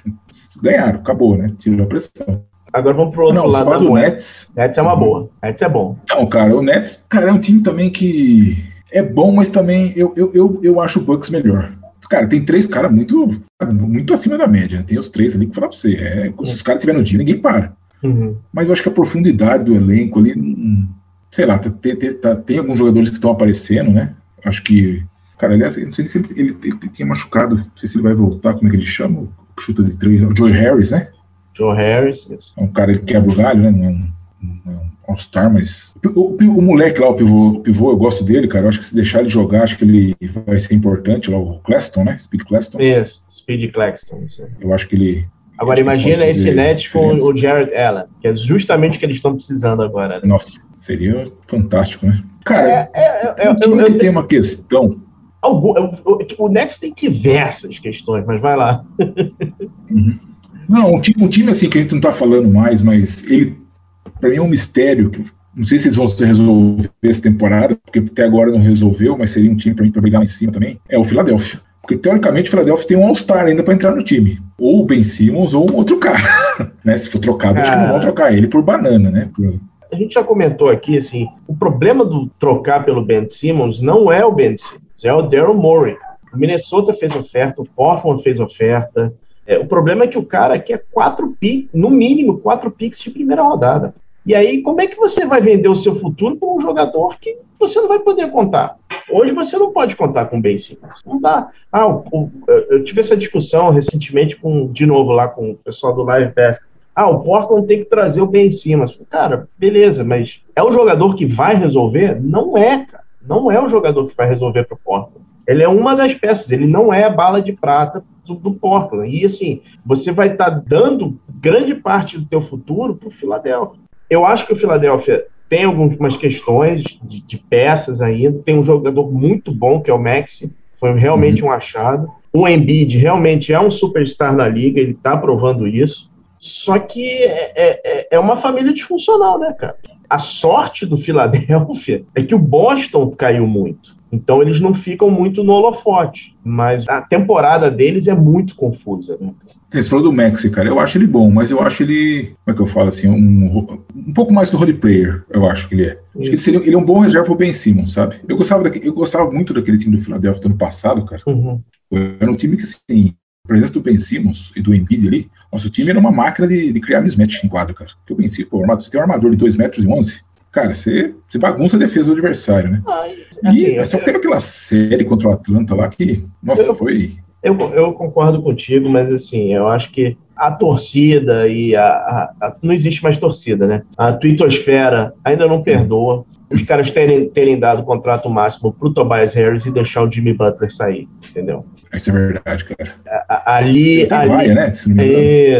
Ganharam, acabou, né? Tirou a pressão. Agora vamos pro outro não, lado. do Nets. Nets é uma boa. Nets é bom. Não, cara, o Nets, cara, é um time também que é bom, mas também eu, eu, eu, eu acho o Bucks melhor. Cara, tem três caras muito, muito acima da média. Tem os três ali que falar pra você. É, se os caras estiverem no dia, ninguém para. Uhum. Mas eu acho que a profundidade do elenco ali, hum, sei lá, tem, tem, tem alguns jogadores que estão aparecendo, né? Acho que. Cara, aliás, não sei se ele, ele, ele, tinha machucado, não sei se ele vai voltar, como é que ele chama? Chuta de três, o Joey Harris, né? Joe Harris. Yes. É um cara que quebra o galho, né? Não é um, um All-Star, mas. O, o, o, moleque lá, o pivô, o pivô, eu gosto dele, cara. Eu acho que se deixar ele jogar, acho que ele vai ser importante lá, o Claston, né? Speed Claston. Isso, Speed Claxton. Eu acho que ele. Agora imagina esse net com o Jared Allen, que é justamente o que eles estão precisando agora. Né? Nossa, seria fantástico, né? Cara, é, é, é, time eu, eu, que tem uma questão. Algum, o Nets tem diversas questões, mas vai lá. Uhum. Não, um time, um time assim que a gente não tá falando mais, mas ele para mim é um mistério que não sei se eles vão resolver essa temporada, porque até agora não resolveu, mas seria um time para mim para brigar lá em cima também. É o Philadelphia. Porque teoricamente o Philadelphia tem um All-Star ainda para entrar no time. Ou o Ben Simmons ou um outro cara. né? Se for trocado, acho que não vão trocar ele por banana, né? Por... A gente já comentou aqui, assim, o problema do trocar pelo Ben Simmons não é o Ben Simmons, é o Daryl Morey. O Minnesota fez oferta, o Portland fez oferta. É, o problema é que o cara quer quatro picks, no mínimo quatro picks de primeira rodada. E aí, como é que você vai vender o seu futuro para um jogador que você não vai poder contar? Hoje você não pode contar com o Ben Simmons. Não dá. Ah, o, eu tive essa discussão recentemente com, de novo, lá com o pessoal do Live Pass. Ah, o Portland tem que trazer o Ben Simmons. Cara, beleza, mas é o jogador que vai resolver? Não é, cara. Não é o jogador que vai resolver para o Portland. Ele é uma das peças, ele não é a bala de prata do, do Portland. E assim, você vai estar tá dando grande parte do teu futuro para o Philadelphia. Eu acho que o Philadelphia tem algumas questões de, de, peças ainda. Tem um jogador muito bom, que é o Maxi. Foi realmente uhum. um achado. O Embiid realmente é um superstar na liga, ele está provando isso. Só que é, é, é, é, uma família disfuncional, né, cara? A sorte do Philadelphia é que o Boston caiu muito. Então eles não ficam muito no holofote. Mas a temporada deles é muito confusa, né? Você falou do Maxi, cara. Eu acho ele bom, mas eu acho ele. Como é que eu falo assim? Um, um pouco mais do role player, eu acho que ele é. Acho que ele, seria, ele é um bom reserva pro Ben Simmons, sabe? Eu gostava, daquele, eu gostava muito daquele time do Philadelphia do ano passado, cara. Uhum. Era um time que, assim, a presença do Ben Simmons e do Embiid ali, nosso time era uma máquina de, de criar mismatch em quadro, cara. Porque o Ben Simmons, pô, você tem um armador de 2 metros e 11, cara, você, você bagunça a defesa do adversário, né? Ai, assim, e só que teve aquela série contra o Atlanta lá que, nossa, eu, foi eu, eu concordo contigo, mas assim, eu acho que a torcida e a, a, a, Não existe mais torcida, né? A twittosfera ainda não perdoa os caras terem, terem dado o contrato máximo pro Tobias Harris e deixar o Jimmy Butler sair, entendeu? Isso é verdade, cara. ali. ali vaia, né?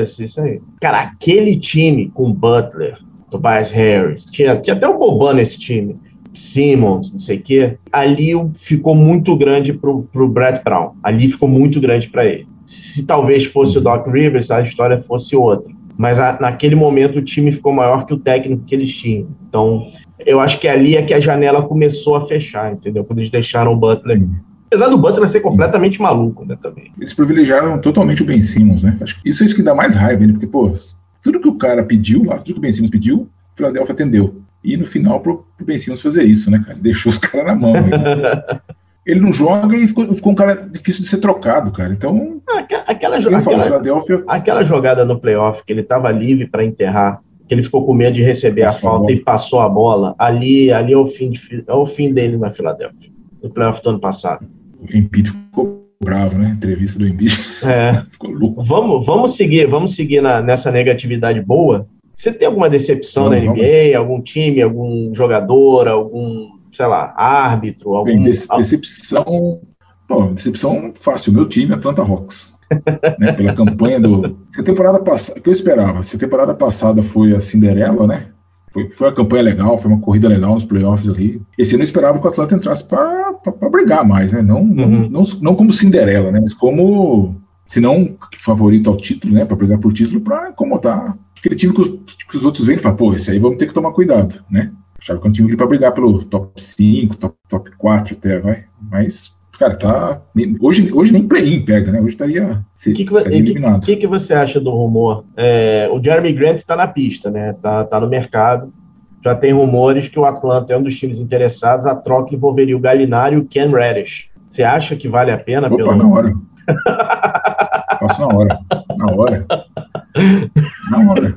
Isso, isso aí. Cara, aquele time com Butler, Tobias Harris, tinha, tinha até o Boban nesse time. Simmons, não sei o quê, ali ficou muito grande pro, pro Brett Brown. Ali ficou muito grande para ele. Se talvez fosse o Doc Rivers, a história fosse outra. Mas a, naquele momento o time ficou maior que o técnico que eles tinham. Então, eu acho que ali é que a janela começou a fechar, entendeu? Quando eles deixaram o Butler. Apesar do Butler ser completamente maluco, né, também. Eles privilegiaram totalmente o Ben Simmons, né? Acho que isso é isso que dá mais raiva, né? Porque, pô, tudo que o cara pediu lá, tudo que o Ben Simmons pediu, o Philadelphia atendeu. E no final, pro, pro Ben Simmons fazer isso, né, cara? Deixou os caras na mão. Né? ele não joga e ficou, ficou, um cara difícil de ser trocado, cara. Então. Ah, aquela, aquela, aquela, aquela jogada no playoff que ele estava livre para enterrar, que ele ficou com medo de receber passou a falta a e passou a bola, ali, ali é, o fim de, é o fim dele na Filadélfia, no playoff do ano passado. O Embiid ficou bravo, né? Entrevista do Embiid. É. ficou louco. Vamos, vamos seguir, vamos seguir na, nessa negatividade boa você tem alguma decepção não, na NBA? Não. Algum time, algum jogador, algum sei lá, árbitro, algum... Bem, decepção, pô, decepção fácil, meu time, Atlanta Hawks. né, pela campanha do. Se a temporada passada. O que eu esperava? Se a temporada passada foi a Cinderela, né? Foi, foi uma campanha legal, foi uma corrida legal nos playoffs ali. Esse ano eu esperava que o Atlanta entrasse para brigar mais, né? Não, uhum. não, não, não, como Cinderela, né? Mas como, se não favorito ao título, né? Para brigar por título, para incomodar aquele time que os, que os outros vêm e falam, pô, esse aí vamos ter que tomar cuidado, né? Achava que é um time para brigar pelo top 5, top, top 4 até, vai. Mas Cara, tá. Hoje, hoje nem play-in pega, né? Hoje estaria, que que, estaria eliminado. O que, que, você acha do rumor? É, o Jeremy Grant está na pista, né? Tá, tá no mercado. Já tem rumores que o Atlanta é um dos times interessados. A troca envolveria o Galinari e o Ken Reddish. Você acha que vale a pena? Opa, pelo... na hora. Faço na hora. Na hora. Na hora.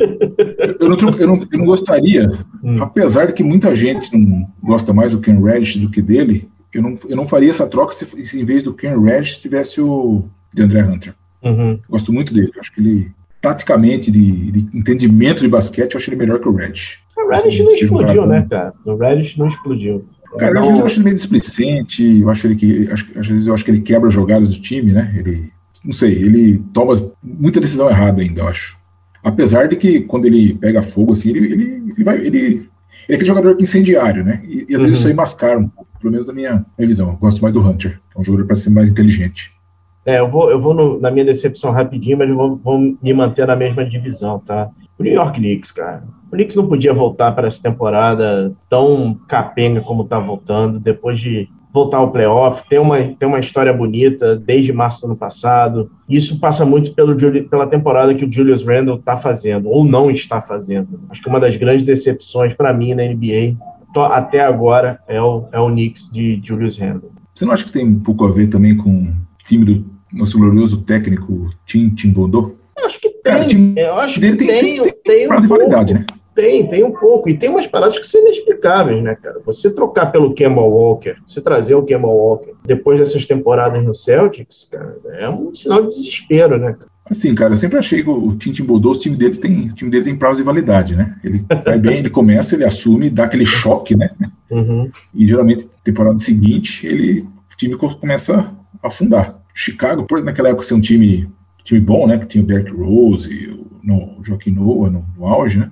Eu não, eu não, eu não gostaria, hum. apesar de que muita gente não gosta mais do Ken Reddish do que dele, eu não, eu não faria essa troca se, se em vez do Ken Reddish tivesse o DeAndre Hunter. Uhum. Gosto muito dele. Acho que ele, taticamente, de, de, entendimento de basquete, eu acho ele melhor que o Reddish. O Reddish não explodiu, né, cara? O Reddish não explodiu. Cara, às vezes eu acho ele meio displicente, eu acho ele que. Acho, às vezes eu acho que ele quebra jogadas do time, né? Ele. Não sei, ele toma muita decisão errada ainda, eu acho. Apesar de que quando ele pega fogo, assim, ele, ele, ele vai. Ele, ele é aquele jogador incendiário, né? E, e às uhum. vezes isso aí mascara um pouco pelo menos na minha, minha visão. Eu gosto mais do Hunter, é um jogador para ser mais inteligente. É, eu vou, eu vou no, na minha decepção rapidinho, mas eu vou, vou, me manter na mesma divisão, tá? O New York Knicks, cara. O Knicks não podia voltar para essa temporada tão capenga como tá voltando, depois de voltar ao playoff. Tem uma, tem uma história bonita desde março do ano passado. Isso passa muito pelo, pela temporada que o Julius Randle está fazendo, ou não está fazendo. Acho que uma das grandes decepções para mim na NBA até agora é o, é o Knicks de Julius Randle. Você não acha que tem um pouco a ver também com o time do nosso glorioso técnico Tim Timbondô? Eu acho que tem. Cara, eu acho que tem, tem, tem, tem um validade, né? Tem, tem um pouco. E tem umas paradas que são inexplicáveis, né, cara? Você trocar pelo Kemba Walker, você trazer o Kemba Walker depois dessas temporadas no Celtics, cara, é um sinal de desespero, né, cara? Assim, cara, eu sempre achei que o Tim Timbodô, o time dele tem, o time dele tem prazo de validade, né? Ele vai bem, ele começa, ele assume, dá aquele choque, né? Uhum. E geralmente, temporada seguinte, ele, o time começa a afundar. Chicago, por naquela época ser um time, time bom, né? Que tinha o Derrick Rose, o, no, o Joaquim Noah no, no auge, né?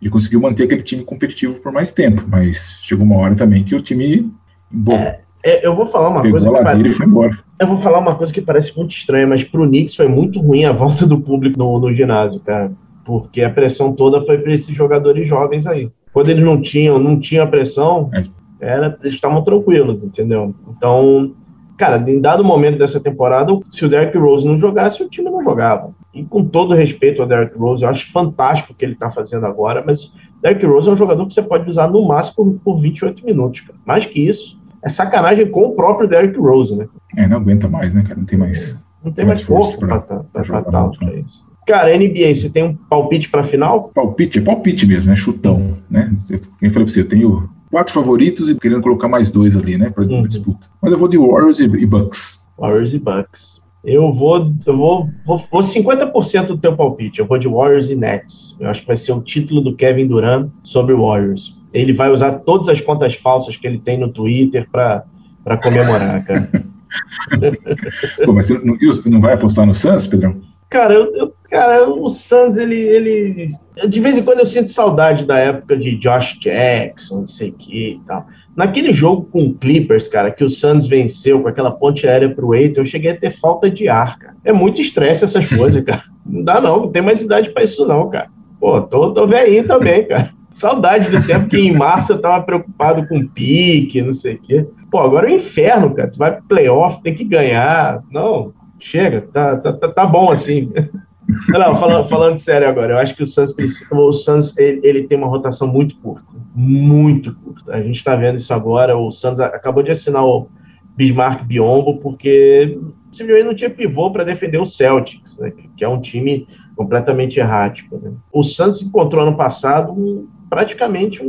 Ele conseguiu manter aquele time competitivo por mais tempo, mas chegou uma hora também que o time. Bom, é, é, eu vou falar uma coisa. A ladeira e foi embora. Eu vou falar uma coisa que parece muito estranha, mas pro Knicks foi muito ruim a volta do público no, no ginásio, cara. Porque a pressão toda foi para esses jogadores jovens aí. Quando eles não tinham, não tinham a pressão, é. era, eles estavam tranquilos, entendeu? Então, cara, em dado momento dessa temporada, se o Derrick Rose não jogasse, o time não jogava. E com todo respeito ao Derrick Rose, eu acho fantástico o que ele está fazendo agora, mas Derrick Rose é um jogador que você pode usar no máximo por, por 28 minutos. Cara. Mais que isso, é sacanagem com o próprio Derrick Rose, né? É, não aguenta mais, né, cara? Não tem mais. Não tem, mais, mais força para jogar tanto né? isso. Cara, NBA, você tem um palpite para final? Palpite, é palpite mesmo, é chutão, né? Quem falou para você, eu tenho quatro favoritos e querendo colocar mais dois ali, né, para uhum. disputa. Mas eu vou de Warriors e, e Bucks. Warriors e Bucks. Eu vou, eu vou, vou, vou 50% do teu palpite. Eu vou de Warriors e Nets. Eu acho que vai ser o título do Kevin Durant sobre Warriors ele vai usar todas as contas falsas que ele tem no Twitter para comemorar, cara. Pô, mas você não, não, vai apostar no Suns, Pedrão? Cara, eu, eu, cara, o Suns, ele, ele. De vez em quando eu sinto saudade da época de Josh Jackson, não sei o que e tal. Naquele jogo com o Clippers, cara, que o Suns venceu com aquela ponte aérea pro Eitor, eu cheguei a ter falta de ar, cara. É muito estresse essas coisas, cara. Não dá não, não tem mais idade para isso não, cara. Pô, tô, tô velhinho também, cara. Saudade do tempo que em março eu tava preocupado com pique, não sei o quê. Pô, agora é o inferno, cara. Tu vai pro playoff, tem que ganhar. Não, chega, tá, tá, tá, tá bom assim. Não, falando, falando sério agora, eu acho que o Suns, o Suns ele, ele, tem uma rotação muito curta. Muito curta. A gente está vendo isso agora. O Suns acabou de assinar o Bismarck Biombo, porque simplesmente não tinha pivô para defender o Celtics, né, que é um time completamente errático. Né. O Suns encontrou ano passado praticamente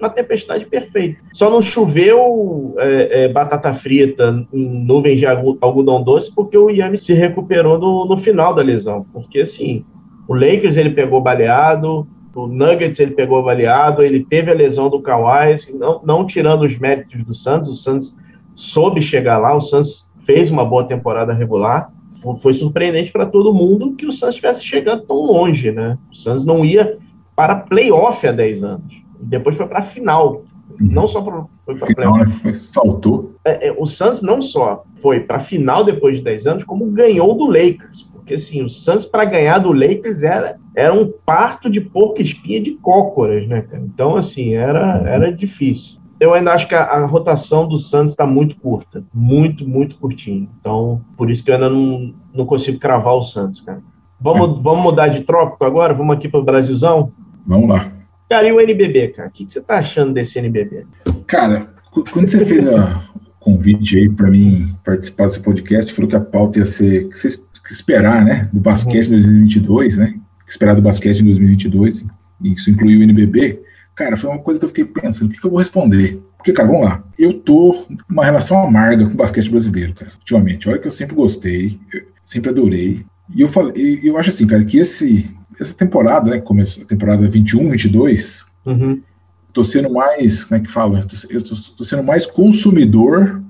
uma tempestade perfeita. Só não choveu é, é, batata frita nuvens de algodão doce porque o Yannis se recuperou no, no final da lesão. Porque, assim, o Lakers ele pegou baleado, o Nuggets ele pegou avaliado, ele teve a lesão do Kawhi, assim, não, não tirando os méritos do Santos, o Santos soube chegar lá, o Santos fez uma boa temporada regular, foi, foi surpreendente para todo mundo que o Santos estivesse chegando tão longe, né? O Santos não ia para playoff há 10 anos, depois foi para a final, não só foi para playoff. Né? Saltou. É, é, o Santos não só foi para a final depois de 10 anos, como ganhou do Lakers, porque assim, o Santos para ganhar do Lakers era, era um parto de porco espinha de cócoras, né, cara? Então, assim, era, era difícil eu ainda acho que a, a rotação do Santos está muito curta. Muito, muito curtinho. Então, por isso que eu ainda não, não consigo cravar o Santos, cara. Vamos, é. vamos mudar de trópico agora? Vamos aqui para o Brasilzão? Vamos lá. Cara, e o NBB, cara? O que, que você está achando desse NBB? Cara, quando você fez o convite aí para mim participar desse podcast, falou que a pauta ia ser que, que esperar, né, do basquete uhum. 2022, né? Que esperar do basquete em 2022, e isso inclui o NBB. Cara, foi uma coisa que eu fiquei pensando, o que, que eu vou responder? Porque, cara, vamos lá. Eu tô uma relação amarga com o basquete brasileiro, cara, ultimamente. Olha que eu sempre gostei, eu sempre adorei. E eu falei, eu acho assim, cara, que esse, essa temporada, né, começou a temporada 21, 22, uhum. tô sendo mais, como é que fala? Eu tô, tô sendo mais consumidor,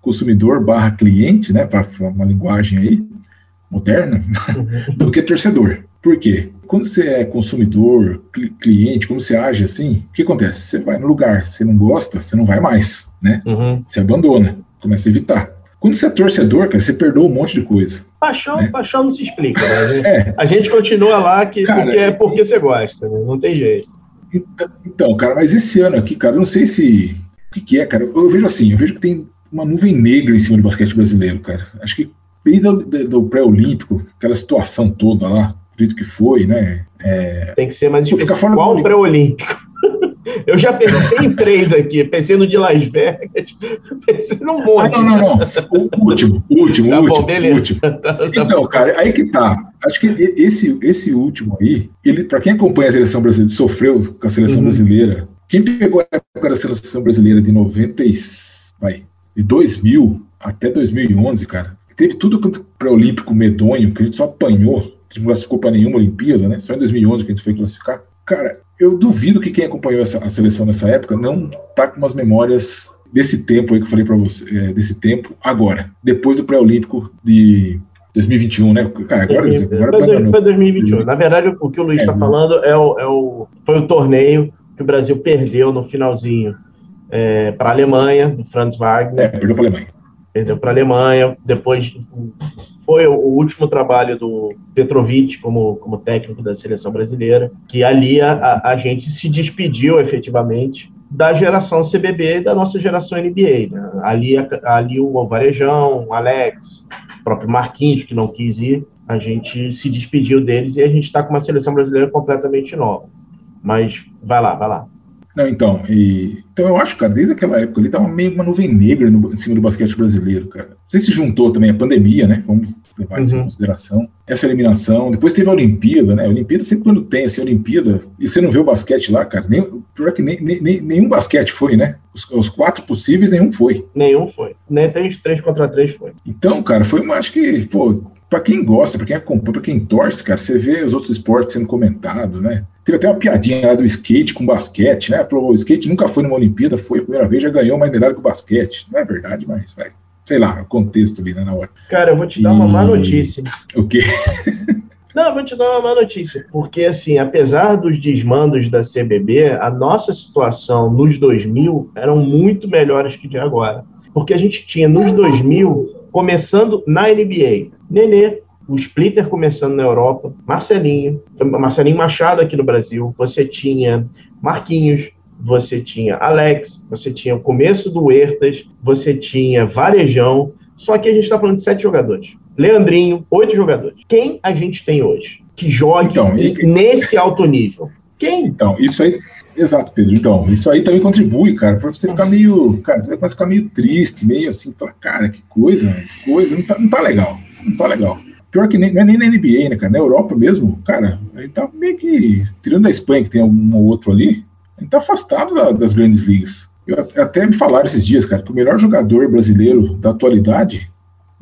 consumidor barra cliente, né, para uma linguagem aí moderna, uhum. do que torcedor. Por quê? Quando você é consumidor, cliente, como você age assim, o que acontece? Você vai no lugar, você não gosta, você não vai mais, né? Uhum. Você abandona, começa a evitar. Quando você é torcedor, cara, você perdoa um monte de coisa. Paixão, né? paixão não se explica, né? A gente, é. a gente continua lá que, cara, porque é porque você gosta, né? não tem jeito. Então, então, cara, mas esse ano aqui, cara, eu não sei se. O que, que é, cara? Eu vejo assim, eu vejo que tem uma nuvem negra em cima do basquete brasileiro, cara. Acho que desde o do pré-olímpico, aquela situação toda lá, acredito que foi, né? É... Tem que ser mais específico. Qual pré-olímpico? Eu já pensei em três aqui, pensei no de Las Vegas, pensei num monte. Ah, não, não, não. O último, o último, tá último, bom, beleza. último. Tá, tá então, bom. cara, aí que tá. Acho que esse, esse último aí, ele, para quem acompanha a seleção brasileira, sofreu com a seleção uhum. brasileira. Quem pegou a época da seleção brasileira de 90, vai, de 2000 até 2011, cara, teve tudo quanto pré-olímpico medonho, que a gente só apanhou que não classificou para nenhuma Olimpíada, né? Só em 2011 que a gente foi classificar. Cara, eu duvido que quem acompanhou essa, a seleção nessa época não tá com umas memórias desse tempo aí que eu falei para você, é, desse tempo agora, depois do pré-olímpico de 2021, né? Cara, agora, agora foi, foi 2021. Na verdade, o que o Luiz está é, falando é o, é o, foi o torneio que o Brasil perdeu no finalzinho é, para a Alemanha, do Franz Wagner. É, perdeu para a Alemanha. Perdeu para a Alemanha, depois foi o último trabalho do Petrovic como, como técnico da seleção brasileira, que ali a, a gente se despediu efetivamente da geração CBB e da nossa geração NBA. Né? Ali, ali o Varejão, o Alex, o próprio Marquinhos, que não quis ir, a gente se despediu deles e a gente está com uma seleção brasileira completamente nova. Mas vai lá, vai lá. Não, então, e, então eu acho, cara, desde aquela época ali tava meio uma nuvem negra no, em cima do basquete brasileiro, cara. Não sei se juntou também a pandemia, né? Vamos levar isso uhum. em consideração. Essa eliminação, depois teve a Olimpíada, né? A Olimpíada sempre quando tem, assim, a Olimpíada, e você não vê o basquete lá, cara, nem, pior que nem, nem, nenhum basquete foi, né? Os, os, quatro possíveis, nenhum foi. Nenhum foi. Nem três, três contra três foi. Então, cara, foi uma, acho que, pô, para quem gosta, para quem acompanha, para quem torce, cara, você vê os outros esportes sendo comentados, né? Teve até uma piadinha lá do skate com basquete, né? O skate nunca foi numa Olimpíada, foi a primeira vez, já ganhou mais medalha que o basquete. Não é verdade, mas vai. Sei lá, o contexto ali, né, na hora. Cara, eu vou te dar e... uma má notícia. O quê? Não, eu vou te dar uma má notícia, porque assim, apesar dos desmandos da CBB, a nossa situação nos 2000 eram muito melhores que de agora. Porque a gente tinha nos 2000, começando na NBA, Nenê, o Splitter começando na Europa, Marcelinho, Marcelinho Machado aqui no Brasil, você tinha Marquinhos, você tinha Alex, você tinha o começo do Huertas, você tinha Varejão, só que a gente está falando de sete jogadores. Leandrinho, oito jogadores. Quem a gente tem hoje que jogue então, e... nesse alto nível? Quem? Então, isso aí, exato, Pedro. Então, isso aí também contribui, cara, para você ficar meio, cara, você vai começar a ficar meio triste, meio assim, falar, cara, que coisa, que coisa, não tá, não tá legal, não tá legal. Pior que nem, não é nem na NBA, né, cara? Na Europa mesmo, cara, gente tá meio que. Tirando da Espanha, que tem um ou outro ali, gente tá afastado da, das grandes ligas. Eu, até me falaram esses dias, cara, que o melhor jogador brasileiro da atualidade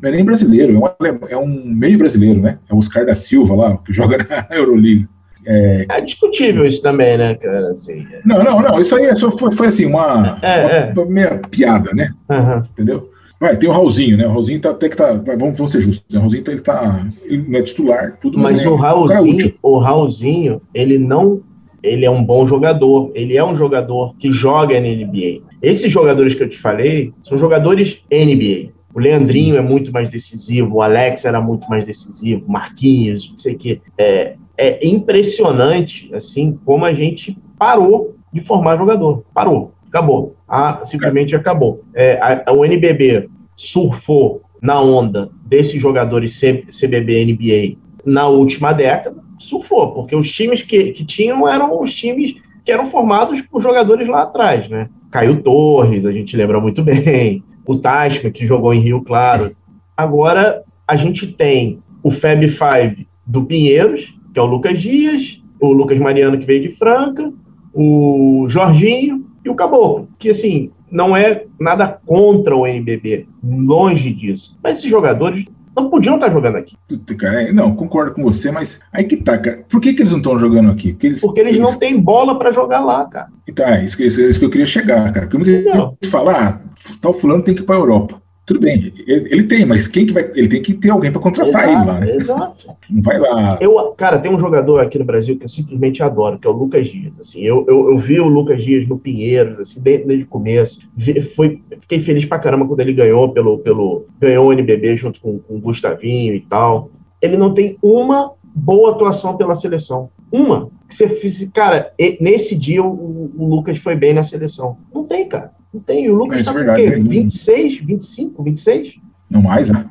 não é nem brasileiro, é um, é um meio brasileiro, né? É o Oscar da Silva lá, que joga na Euroliga. É... é discutível isso também, né, cara? Assim, é... Não, não, não. Isso aí é só foi, foi assim, uma, é, uma, meia piada, né? Uhum. Entendeu? Vai, tem o Raulzinho, né? O Raulzinho tá, até que tá. Vamos, vamos ser justos. Né? O Raulzinho tá, ele tá. Ele não é titular, tudo Mas o Raulzinho, o Raulzinho, ele não. Ele é um bom jogador. Ele é um jogador que joga na NBA. Esses jogadores que eu te falei são jogadores NBA. O Leandrinho Sim. é muito mais decisivo, o Alex era muito mais decisivo, Marquinhos, não sei o quê. É, é impressionante, assim, como a gente parou de formar jogador. Parou. Acabou. Ah, simplesmente acabou. É, a, a, o NBB surfou na onda desses jogadores CBB NBA na última década, surfou, porque os times que, que tinham eram os times que eram formados por jogadores lá atrás, né? Caio Torres, a gente lembra muito bem, o Tasma, que jogou em Rio Claro. Agora a gente tem o Fab Five do Pinheiros, que é o Lucas Dias, o Lucas Mariano, que veio de Franca, o Jorginho e o Caboclo, que assim, não é nada contra o NBB, longe disso. Mas esses jogadores não podiam estar jogando aqui. Cara, não, concordo com você, mas aí que tá, cara. Por que, que eles não estão jogando aqui? Porque eles, Porque eles, eles... não têm bola para jogar lá, cara. Então, é isso isso, isso que eu queria chegar, cara. Porque muita gente fala, ah, tal fulano tem que ir para a Europa. Tudo bem, ele, ele, tem, mas quem que vai. Ele tem que ter alguém para contratar exato, ele lá. Né? Exato. Não vai lá. Eu, cara, tem um jogador aqui no Brasil que eu simplesmente adoro, que é o Lucas Dias. Assim, eu, eu, eu vi o Lucas Dias no Pinheiros, assim, desde, desde o começo. Vi, foi, fiquei feliz pra caramba quando ele ganhou pelo. pelo ganhou o NBB junto com, com o Gustavinho e tal. Ele não tem uma boa atuação pela seleção. Uma. Você fez, cara, nesse dia o, o Lucas foi bem na seleção. Não tem, cara. Não tem. O Lucas está é com o quê? 26, 25, 26? Não mais, né?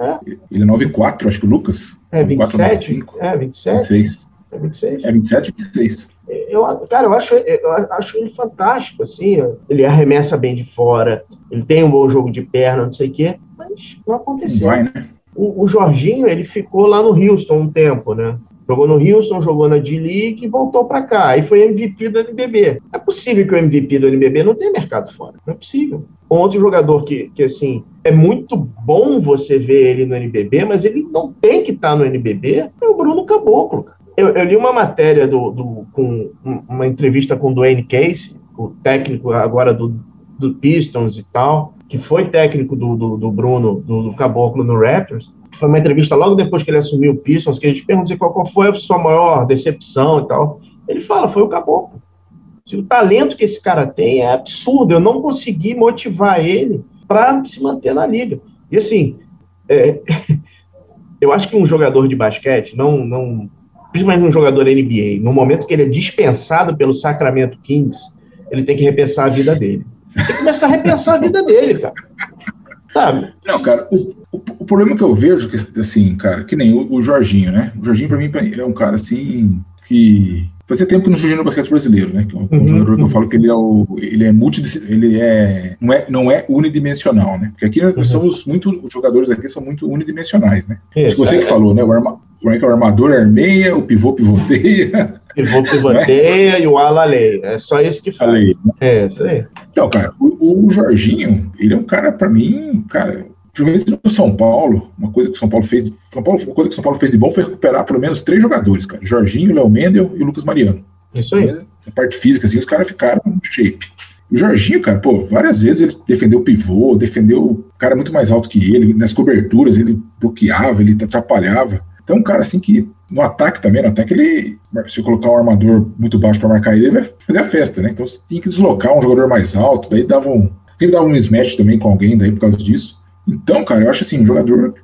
É. Ele é 9,4, acho que o Lucas. É, 27? 9, é, 27? 26. É 26? É 27 26. Eu, cara, eu acho, eu acho ele fantástico, assim. Ele arremessa bem de fora, ele tem um bom jogo de perna, não sei o quê, mas não aconteceu. Não vai, né? O, o Jorginho, ele ficou lá no Houston um tempo, né? Jogou no Houston, jogou na D-League e voltou para cá. Aí foi MVP do NBB. É possível que o MVP do NBB não tenha mercado fora. Não é possível. Um outro jogador que, que, assim, é muito bom você ver ele no NBB, mas ele não tem que estar tá no NBB, é o Bruno Caboclo. Eu, eu li uma matéria do, do, com uma entrevista com o Dwayne Casey, o técnico agora do, do Pistons e tal, que foi técnico do, do, do Bruno, do, do Caboclo no Raptors, foi uma entrevista logo depois que ele assumiu o Pistons, que a gente pergunta qual, qual foi a sua maior decepção e tal. Ele fala, foi o Caboclo. O talento que esse cara tem é absurdo. Eu não consegui motivar ele para se manter na liga. E assim, é, eu acho que um jogador de basquete, não, não, principalmente um jogador NBA, no momento que ele é dispensado pelo Sacramento Kings, ele tem que repensar a vida dele. Tem que começar a repensar a vida dele, cara. Sabe? Não, cara, o, o, problema que eu vejo, que, assim, cara, que nem o, o Jorginho, né? O Jorginho, pra mim, é um cara, assim, que Fazia tempo que não surgiu no basquete brasileiro, né? Que é um uhum, jogador que eu falo que ele é o, ele é multi, ele é não é não é unidimensional, né? Porque aqui nós uhum. somos muito os jogadores aqui são muito unidimensionais, né? Isso, você é, que falou, né? O, arma, o armador armeia, o pivô pivoteia. Pivô pivoteia e o ala lei. É só isso que fala. Né? É, isso aí. Então, cara, o, o Jorginho, ele é um cara para mim, cara, Principalmente no São Paulo, uma coisa que o São Paulo fez, São Paulo, uma coisa que São Paulo fez de bom foi recuperar pelo menos três jogadores, cara. Jorginho, Léo Mendel e o Lucas Mariano. Isso aí. A parte física, assim, os caras ficaram no shape. O Jorginho, cara, pô, várias vezes ele defendeu o pivô, defendeu o cara muito mais alto que ele, nas coberturas ele bloqueava, ele atrapalhava. Então, um cara assim que no ataque também, no ataque ele, se colocar um armador muito baixo para marcar ele, ele vai fazer a festa, né? Então você tinha que deslocar um jogador mais alto, daí dava um, sempre dava um mismatch também com alguém daí por causa disso. Então, cara, eu acho assim, um jogador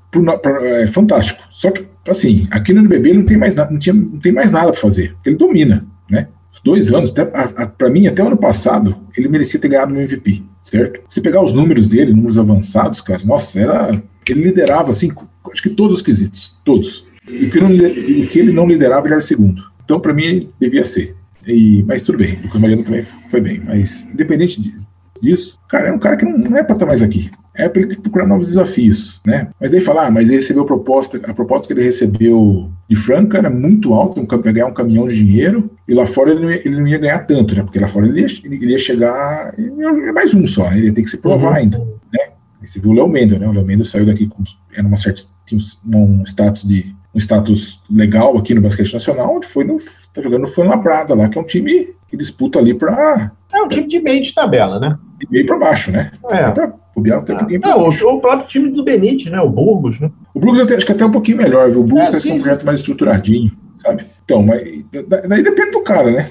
é, fantástico. Só que, assim, aqui no NBB ele não tem mais, não tinha, não tem mais nada para fazer, ele domina, né? Os dois anos, para mim, até o ano passado, ele merecia ter ganhado o MVP, certo? Se pegar os números dele, números avançados, cara, nossa, era. Ele liderava, assim, acho que todos os quesitos, todos. E o que, não, o que ele não liderava, ele era segundo. Então, para mim, devia ser. E, mas tudo bem, o Lucas Mariano também foi bem. Mas, independente disso, cara, é um cara que não, não é para estar mais aqui é para ele procurar novos desafios, né? Mas daí falar, ah, mas ele recebeu a proposta, a proposta que ele recebeu de Franca era muito alta, um, ganhar um caminhão de dinheiro, e lá fora ele não ia, ele não ia ganhar tanto, né? Porque lá fora ele ia, ele ia chegar, é mais um só, né? ele ia ter que se provar uhum. ainda, né? Você viu o Léo Mendel, né? O Léo Mendel saiu daqui com era uma certa, tinha um, status de um status legal aqui no basquete nacional, onde foi no tá jogando foi uma Brada lá, que é um time que disputa ali pra. É um time de meio de tabela, né? De meio pra baixo, né? É. Pra bobear, tem É, o, baixo. o próprio time do Benítez, né? O Burgos, né? O Brooks até, acho que até um pouquinho melhor, viu? O Brooks É, sim, é um projeto mais estruturadinho, sabe? Então, mas da- daí depende do cara, né?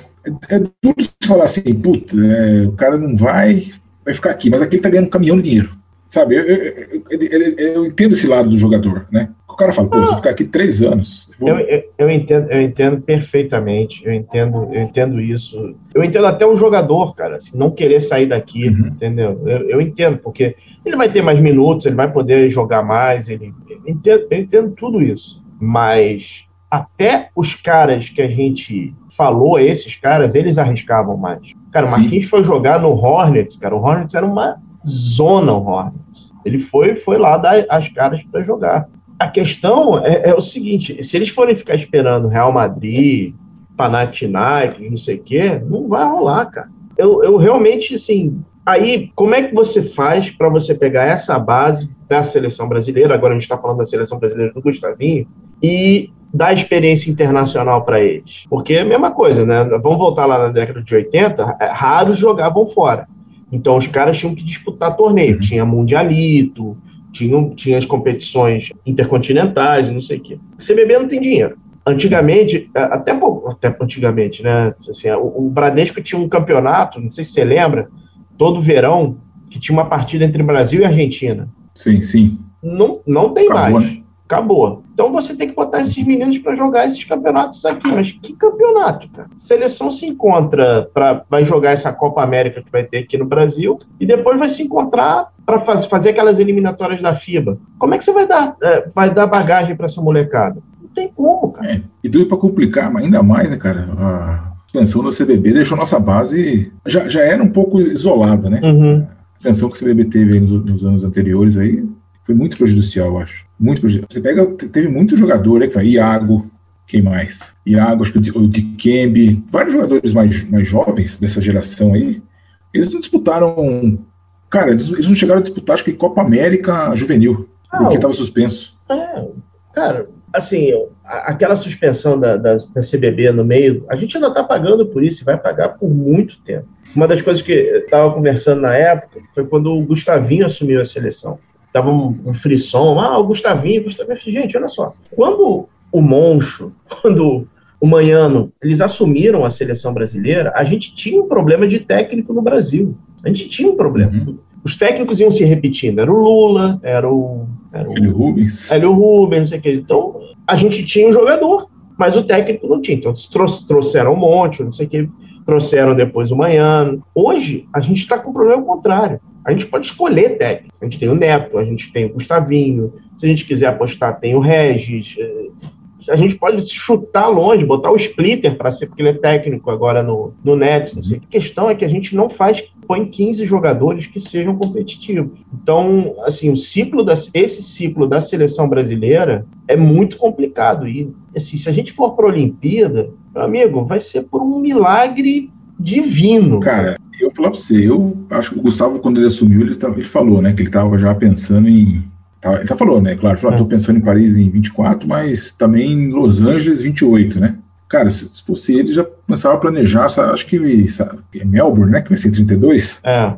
É, é duro você falar assim, puta, é, o cara não vai, vai ficar aqui, mas aqui ele tá ganhando um caminhão de dinheiro. Sabe? Eu, eu- eu- eu- eu entendo esse lado do jogador, né? O cara fala, pô, se ficar aqui três anos, eu vou- Eu, eu, eu entendo, eu entendo perfeitamente, eu entendo, eu entendo isso. Eu entendo até o jogador, cara, assim, não querer sair daqui, Uhum. entendeu? Eu, eu entendo, porque ele vai ter mais minutos, ele vai poder jogar mais, ele, eu, entendo, eu entendo tudo isso. Mas até os caras que a gente falou, esses caras, eles arriscavam mais. Cara, o Sim. Marquinhos foi jogar no Hornets, cara, o Hornets era uma zona, o Hornets. Ele foi, foi lá dar as caras para jogar. A questão é, é o seguinte: se eles forem ficar esperando Real Madrid, Panathinaikos, não sei o quê, não vai rolar, cara. Eu, eu realmente, assim. Aí, como é que você faz para você pegar essa base da seleção brasileira? Agora a gente está falando da seleção brasileira do Gustavinho e dar experiência internacional para eles. Porque é a mesma coisa, né? Vamos voltar lá na década de 80, é, raros jogavam fora. Então os caras tinham que disputar torneio. Uhum. Tinha Mundialito, tinha, tinha as competições intercontinentais, não sei o quê. CBB não tem dinheiro. Antigamente, até até antigamente, né? Assim, o, o Bradesco tinha um campeonato, não sei se você lembra, todo verão, que tinha uma partida entre Brasil e Argentina. sim, sim. Não, não tem Acabou, mais. Acabou. Então você tem que botar esses meninos para jogar esses campeonatos aqui. Mas que campeonato, cara? Seleção se encontra para vai jogar essa Copa América que vai ter aqui no Brasil e depois vai se encontrar para faz, fazer aquelas eliminatórias da FIBA. Como é que você vai dar, é, vai dar bagagem para essa molecada? Não tem como, cara. É. E doido pra complicar, mas ainda mais, né, cara? A expansão da CBB deixou nossa base. Já, já era um pouco isolada, né? Uhum. A expansão que a CBB teve aí nos, nos anos anteriores aí foi muito prejudicial, eu acho. Muito prejudicial. Você pega, te- teve muito jogador aí que vai, Iago, quem mais? Iago, acho que o Di- o Dikembe, vários jogadores mais, mais jovens dessa geração aí, eles não disputaram. Cara, eles, eles não chegaram a disputar, acho que Copa América Juvenil, Ah, porque estava suspenso. É, cara, assim, aquela suspensão da, da, da CBB no meio, a gente ainda está pagando por isso e vai pagar por muito tempo. Uma das coisas que eu estava conversando na época foi quando o Gustavinho assumiu a seleção. Tava um, um frisson, ah, o Gustavinho, o Gustavinho. Gente, olha só, quando o Moncho, quando o Manhano, eles assumiram a seleção brasileira, a gente tinha um problema de técnico no Brasil. A gente tinha um problema. Uhum. Os técnicos iam se repetindo. Era o Lula, era o, era o Hélio Rubens. Hélio Rubens, não sei o que. Então, a gente tinha um jogador, mas o técnico não tinha. Então, trou- trouxeram um monte, não sei o que, trouxeram depois o Manhano. Hoje, a gente está com o problema contrário. A gente pode escolher técnico. A gente tem o Neto, a gente tem o Gustavinho, se a gente quiser apostar, tem o Regis. A gente pode chutar longe, botar o Splitter para ser, porque ele é técnico agora no, no Nets. Não sei. A questão é que a gente não faz, põe 15 jogadores que sejam competitivos. Então, assim, o ciclo das, esse ciclo da seleção brasileira é muito complicado. E assim, se a gente for para a Olimpíada, meu amigo, vai ser por um milagre divino. Cara, eu falar pra você, eu acho que o Gustavo, quando ele assumiu, ele, tava- ele falou, né, que ele tava já pensando em. tá- Ele tá falou, né? Claro, falou, É. tô pensando em Paris em 24, mas também em Los Angeles 28, né? Cara, se, se fosse ele, já começava a planejar, sa- acho que sa- é Melbourne, né? Que vai ser em 32. É.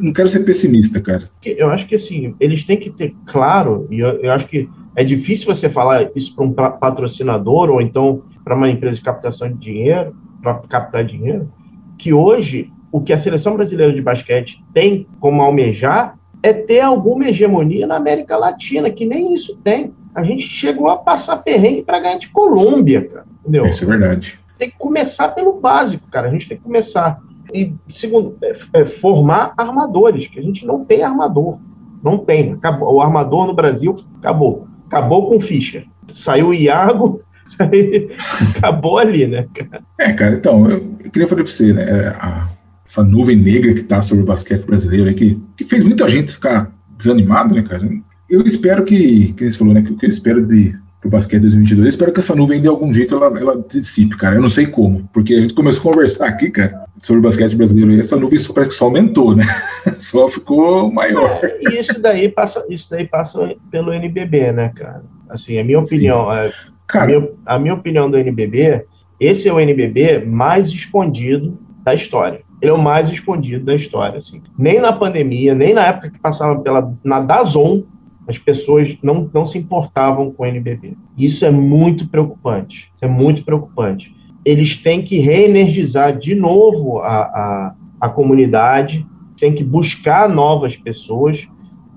Não quero ser pessimista, cara. eu acho que assim, eles têm que ter claro, e eu, eu acho que é difícil você falar isso para um pa- patrocinador ou então para uma empresa de captação de dinheiro, para captar dinheiro, que hoje o que a seleção brasileira de basquete tem como almejar é ter alguma hegemonia na América Latina, que nem isso tem. A gente chegou a passar perrengue para ganhar de Colômbia, cara. Entendeu? Isso é verdade. tem que começar pelo básico, cara. A gente tem que começar. E, segundo, é, é formar armadores, que a gente não tem armador. Não tem. Acabou. O armador no Brasil acabou. Acabou com o Fischer. Saiu o Iago, saiu- acabou ali, né? cara? É, cara, então, eu, eu queria falar pra você, né? é, a- essa nuvem negra que tá sobre o basquete brasileiro aí, que, que fez muita gente ficar desanimado, né, cara? Eu espero que, que você falou, né, que o que eu espero de, pro basquete 2022, eu espero que essa nuvem de algum jeito ela, ela dissipe, cara. Eu não sei como, porque a gente começou a conversar aqui, cara, sobre o basquete brasileiro e essa nuvem só, parece que só aumentou, né? Só ficou maior. E isso daí passa, isso daí passa pelo NBB, né, cara? Assim, a minha opinião, é, a, Cara, minha, a minha opinião do NBB esse é o NBB mais escondido da história. Ele é o mais escondido da história. Assim. Nem na pandemia, nem na época que passava pela, na Dazon, as pessoas não, não se importavam com o NBB. Isso é muito preocupante. Isso é muito preocupante. Eles têm que reenergizar de novo a, a, a comunidade, têm que buscar novas pessoas,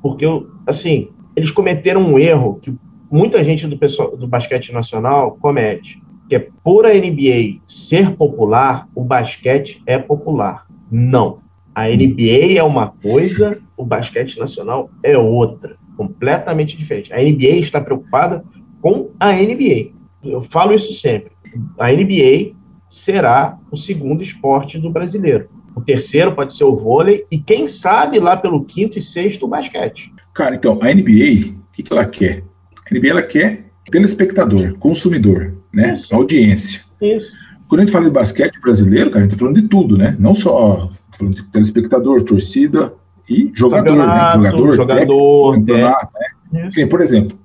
porque, assim, eles cometeram um erro que muita gente do, pessoal, do basquete nacional comete, que é por a NBA ser popular, o basquete é popular. Não. A NBA é uma coisa, o basquete nacional é outra, completamente diferente. A NBA está preocupada com a NBA. Eu falo isso sempre. A NBA será o segundo esporte do brasileiro. O terceiro pode ser o vôlei e quem sabe lá pelo quinto e sexto o basquete. Cara, então a NBA, o que, que ela quer? A NBA ela quer telespectador, consumidor, né? Isso. Audiência. Isso. Quando a gente fala de basquete brasileiro, cara, a gente está falando de tudo, né? Não só tá falando de telespectador, torcida e jogador, né? Jogador, jogador, técnico, né? Sim, por exemplo,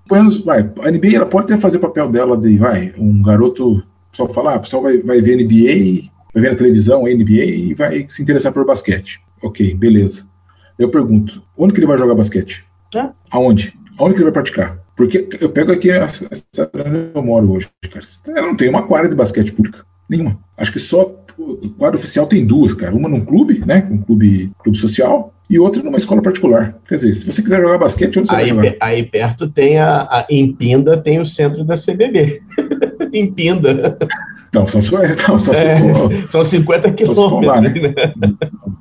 vai, a NBA ela pode até fazer o papel dela de, vai, um garoto só falar, o pessoal vai, vai ver NBA, vai ver na televisão NBA e vai se interessar por basquete. Ok, beleza. Eu pergunto, onde que ele vai jogar basquete? É. Aonde? Aonde que ele vai praticar? Porque eu pego aqui a cidade onde eu moro hoje, cara. Eu não tem uma quadra de basquete pública. Nenhuma. Acho que só o quadro oficial tem duas, cara. Uma num clube, né? Um clube, clube social, e outra numa escola particular. Quer dizer, se você quiser jogar basquete, onde você aí, vai jogar? Aí perto tem a, a. Em Pinda tem o centro da CBB. em Pinda. Não, só se for, não, só é, se for, são 50 quilômetros. Se, lá, né? né?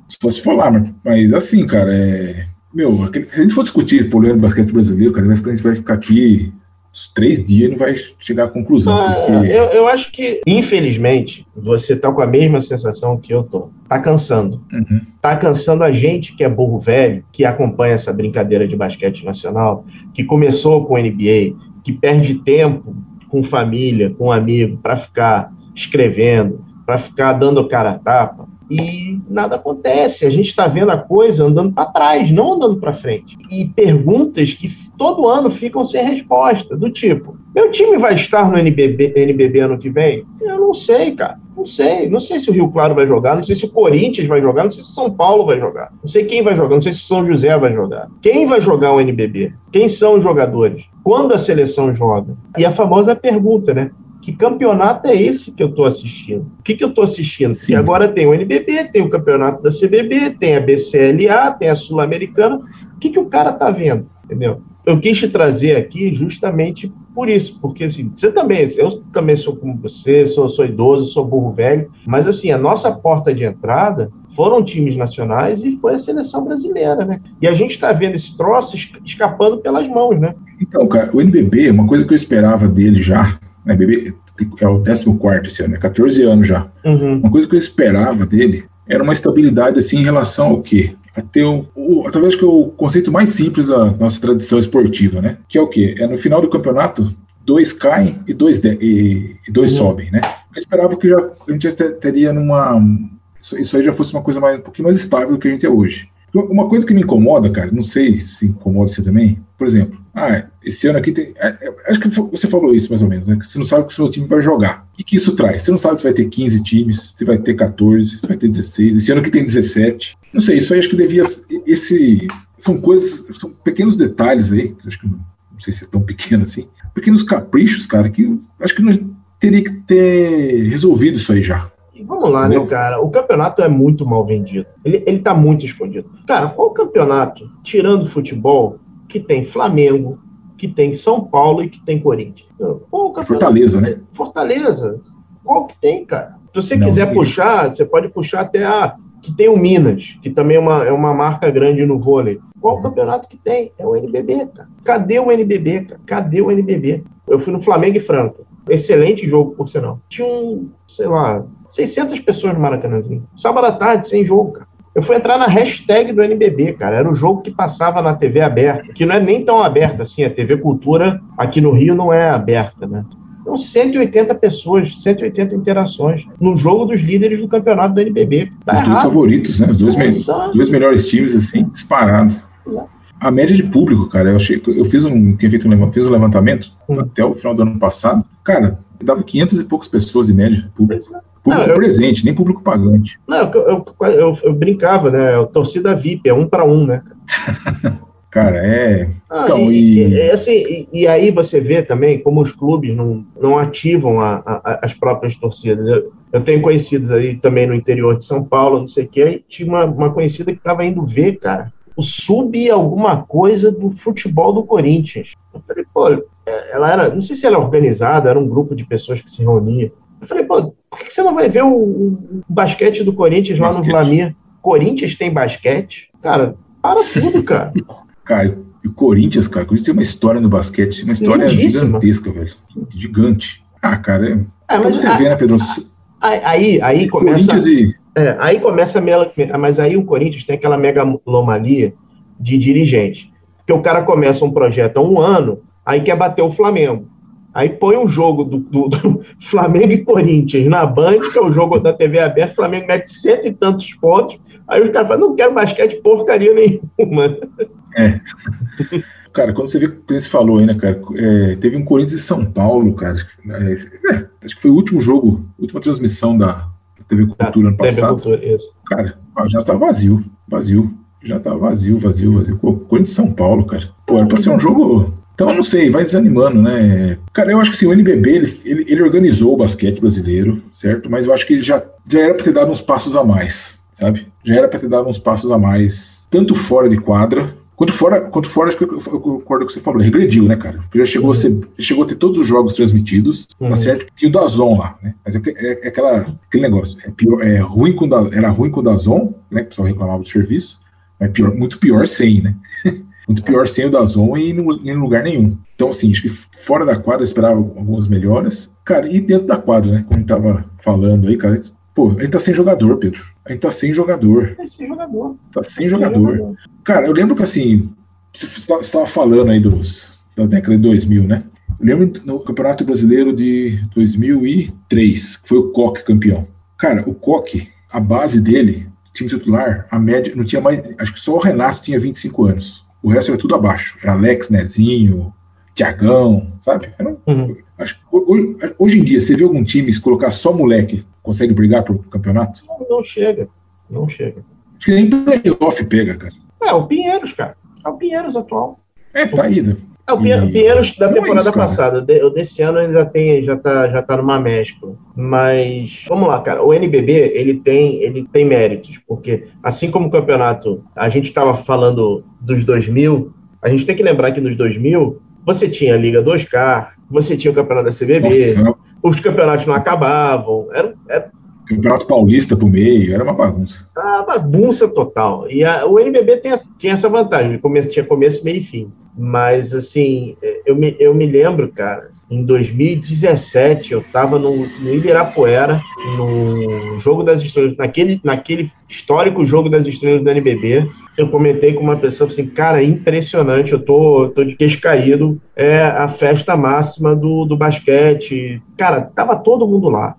se fosse for lá, mas, mas assim, cara, é meu, se a gente for discutir problema do basquete brasileiro, cara, a gente vai ficar aqui uns três dias e não vai chegar à conclusão. Ah, porque... eu, eu acho que, infelizmente, você tá com a mesma sensação que eu tô. Tá cansando. Uhum. Tá cansando a gente que é burro velho, que acompanha essa brincadeira de basquete nacional, que começou com o NBA, que perde tempo com família, com amigo, para ficar escrevendo, para ficar dando cara a tapa e nada acontece. A gente está vendo a coisa andando para trás, não andando para frente. E perguntas que todo ano ficam sem resposta, do tipo: meu time vai estar no NBB, NBB ano que vem? Eu não sei, cara. Não sei. Não sei se o Rio Claro vai jogar, não sei se o Corinthians vai jogar, não sei se o São Paulo vai jogar. Não sei quem vai jogar, não sei se o São José vai jogar. Quem vai jogar o NBB? Quem são os jogadores? Quando a seleção joga? E a famosa pergunta, né? Que campeonato é esse que eu estou assistindo? O que, que eu estou assistindo? Sim. Porque agora tem o NBB, tem o campeonato da CBB, tem a BCLA, tem a Sul-Americana. O que, que o cara está vendo? Entendeu? Eu quis te trazer aqui justamente por isso, porque assim, você também, eu também sou como você, sou, sou idoso, sou burro velho, mas assim, a nossa porta de entrada foram times nacionais e foi a seleção brasileira, né? E a gente está vendo esse troço escapando pelas mãos, né? Então, cara, o NBB, uma coisa que eu esperava dele já, né, bebê, é o 14 esse ano, é 14 anos já. Uhum. Uma coisa que eu esperava dele era uma estabilidade assim em relação ao quê? A ter o, o, talvez que é o conceito mais simples da nossa tradição esportiva, né? Que é o quê? É no final do campeonato, dois caem e dois, de, e, e, dois uhum. sobem, né? Eu esperava que já, a gente já teria numa. Isso, isso aí já fosse uma coisa mais, um pouquinho mais estável do que a gente é hoje. Uma coisa que me incomoda, cara, não sei se incomoda você também, por exemplo, ah, esse ano aqui tem. É, é, acho que você falou isso mais ou menos, né? Que você não sabe o que o seu time vai jogar. O que, que isso traz? Você não sabe se vai ter 15 times, se vai ter 14, se vai ter 16. Esse ano aqui tem 17. Não sei, isso aí acho que devia. Esse. São coisas. São pequenos detalhes aí, acho que não, não sei se é tão pequeno assim. Pequenos caprichos, cara, que acho que não teria que ter resolvido isso aí já. E vamos lá, né, cara? O campeonato é muito mal vendido. Ele, ele tá muito escondido. Cara, qual campeonato, tirando futebol, que tem Flamengo, que tem São Paulo e que tem Corinthians. Fortaleza, né? Fortaleza. Qual que tem, cara? Se você não, quiser puxar, você pode puxar até a que tem o Minas, que também é uma, é uma marca grande no vôlei. Qual o campeonato que tem? É o NBB, cara. Cadê o NBB, cara? Cadê o NBB? Eu fui no Flamengo e Franca. Excelente jogo, por sinal. Tinha um, sei lá, 600 pessoas no Maracanãzinho. Sábado à tarde, sem jogo, cara. Eu fui entrar na hashtag do NBB, cara. Era o jogo que passava na TV aberta, que não é nem tão aberta assim. A TV Cultura aqui no Rio não é aberta, né? Então, 180 pessoas, 180 interações no jogo dos líderes do campeonato do NBB. Tá Os errado. dois favoritos, né? Os dois, me dois melhores times, assim, disparados. A média de público, cara, eu, achei, eu fiz um, tinha feito um, fiz um levantamento hum. até o final do ano passado. Cara, Dava 500 e poucas pessoas de média, público. Público não, presente, eu, nem público pagante. Não, eu, eu, eu brincava, né? Torcida VIP, é um para um, né? Cara, é. Ah, então, e, e... e assim, e, aí você vê também como os clubes não, não ativam a, a, as próprias torcidas. Eu, eu, tenho conhecidos aí também no interior de São Paulo, não sei o que, aí tinha uma, uma conhecida que estava indo ver, cara, o sub alguma coisa do futebol do Corinthians. Eu falei, pô, é, ela era, não sei se ela era organizada, era um grupo de pessoas que se reunia. Eu falei, pô, por que você não vai ver o, o basquete do Corinthians basquete. lá no Vlamir? Corinthians tem basquete? Cara, para tudo, cara. Cara, e o Corinthians, cara, o Corinthians tem uma história no basquete, uma história gigantesca, velho. Gigante. Ah, cara, é. é então você a, vê, né, Pedro? Aí, aí começa. Corinthians e. É, aí começa a. Mas aí o Corinthians tem aquela megalomalia de dirigente. Porque o cara começa um projeto há um ano, aí quer bater o Flamengo. Aí põe um jogo do, do, do, Flamengo e Corinthians na Band, que é o jogo da TV aberta, o Flamengo mete cento e tantos pontos, aí os caras falam, não quero basquete porcaria nenhuma. É. Cara, quando você vê o que você falou aí, né, cara? É, teve um Corinthians e São Paulo, cara. É, é, acho que foi o último jogo, última transmissão da TV Cultura ano passado. Cultura, isso. Cara, já tá vazio, vazio. Já tá vazio, vazio, vazio. Pô, Corinthians e São Paulo, cara. Pô, era pra ser um jogo. Então, eu não sei, vai desanimando, né? Cara, eu acho que assim, o NBB, ele, ele, ele organizou o basquete brasileiro, certo? Mas eu acho que ele já, já era pra ter dado uns passos a mais, sabe? Já era pra ter dado uns passos a mais, tanto fora de quadra, Quanto fora, quanto fora, acho que eu, eu concordo com o que você falou, regrediu, né, cara? Já chegou, uhum. a ser, chegou a ter todos os jogos transmitidos, tá uhum. tá certo? Tinha o Dazon lá, né? Mas é, é, é, aquela, aquele negócio, é, pior, é ruim com da, era ruim com o Dazon, né? Que o pessoal reclamava do serviço, mas pior, muito pior sem, né? muito pior sem o Dazon e em lugar nenhum. Então, assim, acho que fora da quadra eu esperava algumas melhoras. Cara, e dentro da quadra, né? Como tava falando aí, cara, pô, a gente tá sem jogador, Pedro. A gente tá sem jogador. Tá sem jogador. Tá sem, sem jogador. jogador. Cara, eu lembro que assim, você estava falando aí dos, da década de 2000, né? Eu lembro no Campeonato Brasileiro de 2003, que foi o Coque campeão. Cara, o Coque, a base dele, time titular, a média, não tinha mais. Acho que só o Renato tinha 25 anos. O resto era tudo abaixo. Era Alex, Nezinho, Tiagão, sabe? Era um, uhum. acho, hoje, hoje, em dia, você vê algum time se colocar só moleque, consegue brigar pro campeonato? Não, não chega. Não chega. Acho que nem playoff pega, cara. É, o Pinheiros, cara. É o Pinheiros atual. É, tá aí. Né? É, o Pinheiros da temporada é isso, passada. O desse ano ele já tem, já tá, já tá numa mescla. Mas vamos lá, cara. O NBB ele tem, ele tem méritos, porque assim como o campeonato, a gente estava falando dos 2000, a gente tem que lembrar que nos 2000 você tinha a Liga 2K, você tinha o campeonato da CBB, Nossa, os campeonatos não acabavam, era, era Campeonato Paulista pro meio, era uma bagunça. Ah, bagunça total. E a, o NBB tem, tinha essa vantagem, começo, tinha começo, meio e fim. Mas, assim, eu me, eu me lembro, cara, em 2017, eu estava no, no Ibirapuera, no Jogo das Estrelas, naquele, naquele histórico Jogo das Estrelas do NBB. Eu comentei com uma pessoa assim, cara, impressionante, eu tô, tô de queixo caído, é a festa máxima do, do basquete. Cara, tava todo mundo lá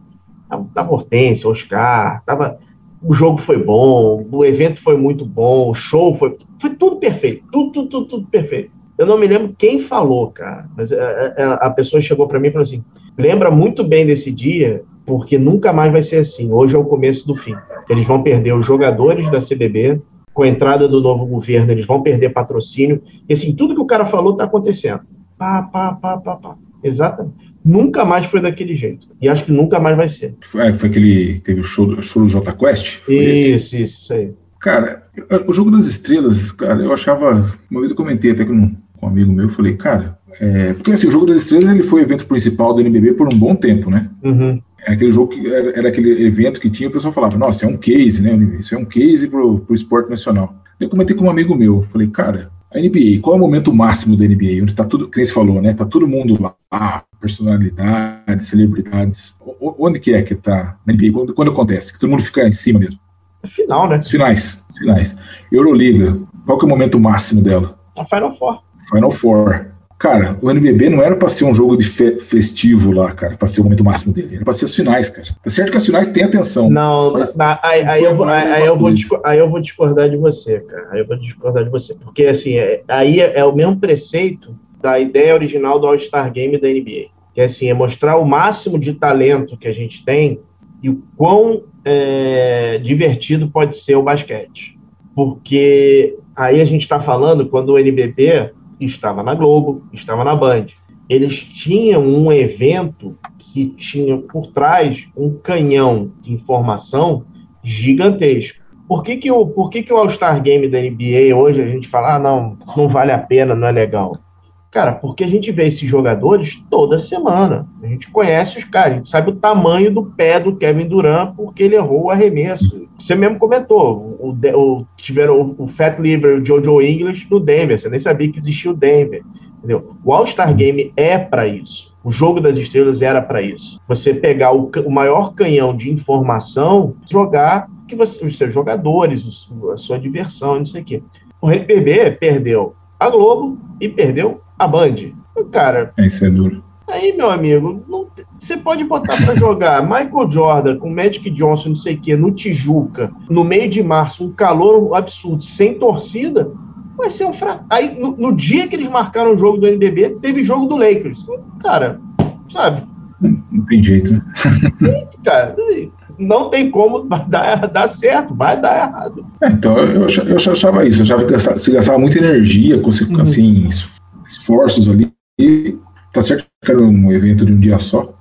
Tava Hortência, Oscar, tava, o jogo foi bom, o evento foi muito bom, o show foi, foi tudo perfeito, tudo, tudo, tudo, tudo perfeito. Eu não me lembro quem falou, cara, mas a, é, a, é, é, a pessoa chegou para mim e falou assim: lembra muito bem desse dia, porque nunca mais vai ser assim. Hoje é o começo do fim. Eles vão perder os jogadores da CBB, com a entrada do novo governo, eles vão perder patrocínio. E assim, tudo que o cara falou está acontecendo. Pá, pá, pá, pá, pá. Exatamente nunca mais foi daquele jeito. E acho que nunca mais vai ser. Foi, foi aquele. Teve o show, show do J Quest? Isso, isso, isso aí. Cara, o jogo das estrelas, cara, eu achava. Uma vez eu comentei até com, com um amigo meu, eu falei, cara, é, porque assim, o jogo das estrelas ele foi o evento principal do NBB por um bom tempo, né? Uhum. É aquele jogo que era, era, aquele evento que tinha, o pessoal falava, nossa, é um case, né? Isso é um case pro, pro esporte nacional. Eu comentei com um amigo meu, falei, cara, a NBA, qual é o momento máximo da NBA? Onde tá tudo, que você falou, né? Tá todo mundo lá, personalidades, celebridades. Onde que é que tá na NBA? Quando, quando acontece? Que todo mundo fica em cima mesmo? Final, né? Finais, finais. Euroliga, qual que é o momento máximo dela? A Final Four. Final Four. Cara, o NBB não era pra ser um jogo de fe festivo lá, cara, pra ser o momento máximo dele. Era pra ser as finais, cara. Tá certo que as finais têm atenção. Não, mas, aí, aí, eu vou, aí, eu vou aí eu vou discordar de você, cara. Aí eu vou discordar de você. Porque, assim, é, aí é, é o mesmo preceito da ideia original do All-Star Game da NBA. que é assim, é mostrar o máximo de talento que a gente tem e o quão é, divertido pode ser o basquete. Porque aí a gente está falando quando o NBB estava na Globo, estava na Band. Eles tinham um evento que tinha por trás um canhão de informação gigantesco. Por que, que, o, por que, que o All-Star Game da NBA hoje a gente fala, ah, não, não vale a pena, não é legal? Cara, porque a gente vê esses jogadores toda semana. A gente conhece os caras, a gente sabe o tamanho do pé do Kevin Durant porque ele errou o arremesso. Você mesmo comentou, o, o, tiveram o, o Fat Liver, o Jojo English no Denver, você nem sabia que existia o Denver. Entendeu? O All-Star Game é para isso. O jogo das estrelas era para isso. Você pegar o, o, maior canhão de informação, jogar que você, os seus jogadores, a sua diversão, não sei o quê. O NBB perdeu a Globo e perdeu a Band. Cara. Isso é duro. Aí, meu amigo, não, você pode botar para jogar Michael Jordan com Magic Johnson, não sei o quê, no Tijuca, no meio de março, um calor absurdo, sem torcida, vai ser um fraco. Aí, no, no, dia que eles marcaram o jogo do NBB, teve jogo do Lakers. Cara, sabe? Não tem jeito, né? Cara, não tem como dar, dar certo, vai dar errado. É, então, eu, eu, achava isso, eu achava que se gastava muita energia, com, uhum. assim, esforços ali. E tá certo que era um evento de um dia só,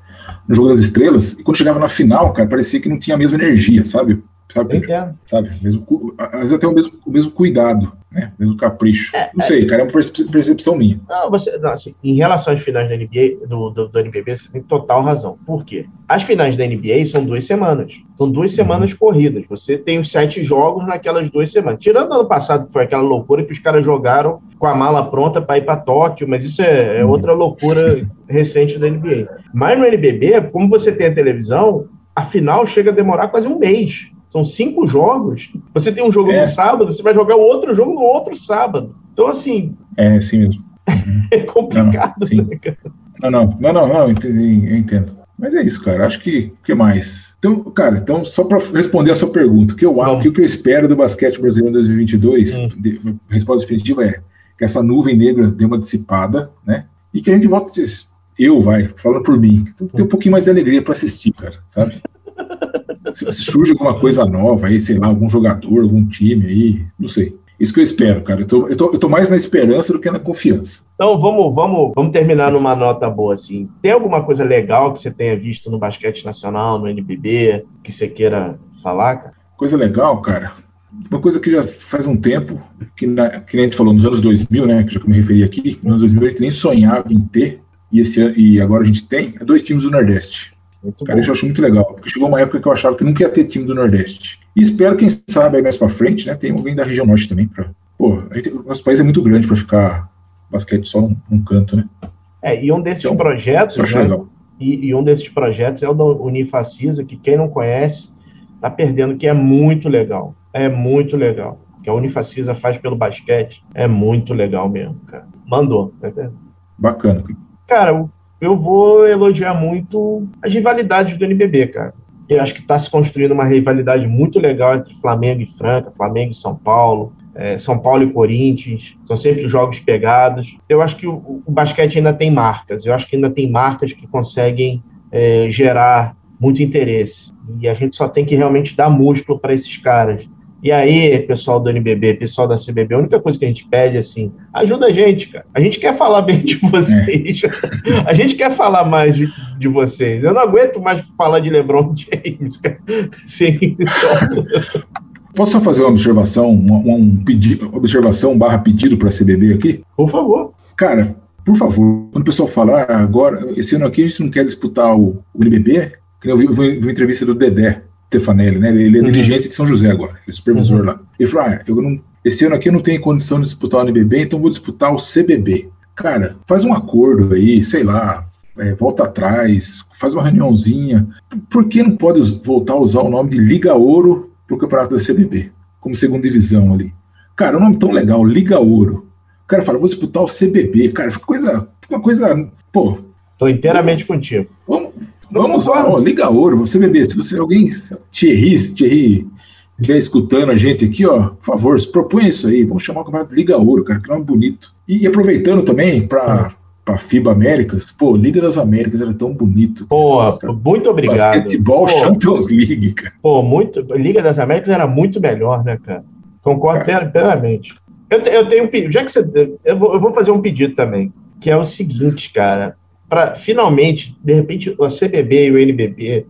no Jogo das Estrelas, e quando chegava na final, cara, parecia que não tinha a mesma energia, sabe? Sabe? Sabe? Mesmo, às vezes até o mesmo, o mesmo cuidado né? Mesmo capricho. É, não sei, é, cara, é uma percepção minha. Não, você, não, assim, em relação às finais da NBA, do, do, do, NBB, você tem total razão. Por quê? As finais da NBA são duas semanas. São duas uhum. semanas corridas. Você tem os sete jogos naquelas duas semanas. Tirando ano passado, que foi aquela loucura que os caras jogaram com a mala pronta para ir para Tóquio, mas isso é, é uhum. outra loucura recente da NBA. Mas no NBB, como você tem a televisão, a final chega a demorar quase um mês. São cinco jogos. Você tem um jogo é. no sábado, você vai jogar outro jogo no outro sábado. Então, assim. É, sim mesmo. é complicado, não, né, cara? Não, não, não, não, não, eu entendo. Mas é isso, cara. Acho que. O que mais? Então, cara, então, só para responder a sua pergunta, o que eu, o que eu espero do basquete brasileiro em 2022, hum. de, a resposta definitiva é que essa nuvem negra dê uma dissipada, né? E que a gente volte. Eu, vai, falando por mim, tem um pouquinho mais de alegria para assistir, cara, sabe? Se surge alguma coisa nova aí, sei lá, algum jogador, algum time aí, não sei. Isso que eu espero, cara. Eu tô, eu tô, eu tô mais na esperança do que na confiança. Então vamos, vamos, vamos terminar numa nota boa, assim. Tem alguma coisa legal que você tenha visto no basquete nacional, no NBB, que você queira falar, cara? Coisa legal, cara. Uma coisa que já faz um tempo, que, na, que a gente falou nos anos 2000, né, que já que eu me referi aqui, nos anos 2000 a gente nem sonhava em ter, e, esse, e agora a gente tem, é dois times do Nordeste. Muito Cara, bom. isso eu acho muito legal, porque chegou uma época que eu achava que nunca ia ter time do Nordeste. E espero, quem sabe, aí mais pra frente, né, tem alguém da região norte também. Pra... Pô, gente, o nosso país é muito grande para ficar basquete só num, num, canto, né? É, e um desses então, projetos, né, e, e, um desses projetos é o da Unifacisa, que quem não conhece tá perdendo, que é muito legal. É muito legal. Que a Unifacisa faz pelo basquete é muito legal mesmo, cara. Mandou, tá vendo? Bacana. Cara, o eu vou elogiar muito as rivalidades do NBB, cara. Eu acho que está se construindo uma rivalidade muito legal entre Flamengo e Franca, Flamengo e São Paulo, é, São Paulo e Corinthians. São sempre jogos pegados. Eu acho que o, o, basquete ainda tem marcas. Eu acho que ainda tem marcas que conseguem é, gerar muito interesse. E a gente só tem que realmente dar músculo para esses caras. E aí, pessoal do NBB, pessoal da CBB, a única coisa que a gente pede é assim, ajuda a gente, cara. A gente quer falar bem de vocês. É. A gente quer falar mais de, de vocês. Eu não aguento mais falar de LeBron James, cara. Sim, então... Posso só fazer uma observação, um, um pedido, observação barra pedido para a CBB aqui? Por favor. Cara, por favor, quando o pessoal falar ah, agora, esse ano aqui a gente não quer disputar o, o NBB, que eu vi, vi uma entrevista do Dedé, Stefanelli, né? Ele é uhum. dirigente de São José agora, é supervisor uhum. lá. Ele falou: ah, eu não, esse ano aqui eu não tenho condição de disputar o NBB, então vou disputar o CBB. Cara, faz um acordo aí, sei lá, é, volta atrás, faz uma reuniãozinha. Por que não pode voltar a usar o nome de Liga Ouro para o campeonato da CBB, como segunda divisão ali? Cara, um nome tão legal, Liga Ouro. O cara fala, vou disputar o CBB. Cara, fica coisa, uma coisa, pô. Tô inteiramente contigo. Vamos, Vamos lá, ó, Liga Ouro, você bebê, se você alguém, Thierry, Thierry, estiver escutando a gente aqui, ó, por favor, propõe isso aí, vamos chamar o campeonato Liga Ouro, cara, que nome bonito. E, e aproveitando também para para FIBA Américas, pô, Liga das Américas era tão bonito. Pô, muito obrigado. Basquetebol pô, Champions League, cara. Pô, muito. Liga das Américas era muito melhor, né, cara? Concordo cara. plenamente. Eu, eu tenho um pedido, já que você. Eu vou, eu vou fazer um pedido também, que é o seguinte, cara. Para finalmente, de repente, a CBB e o NBB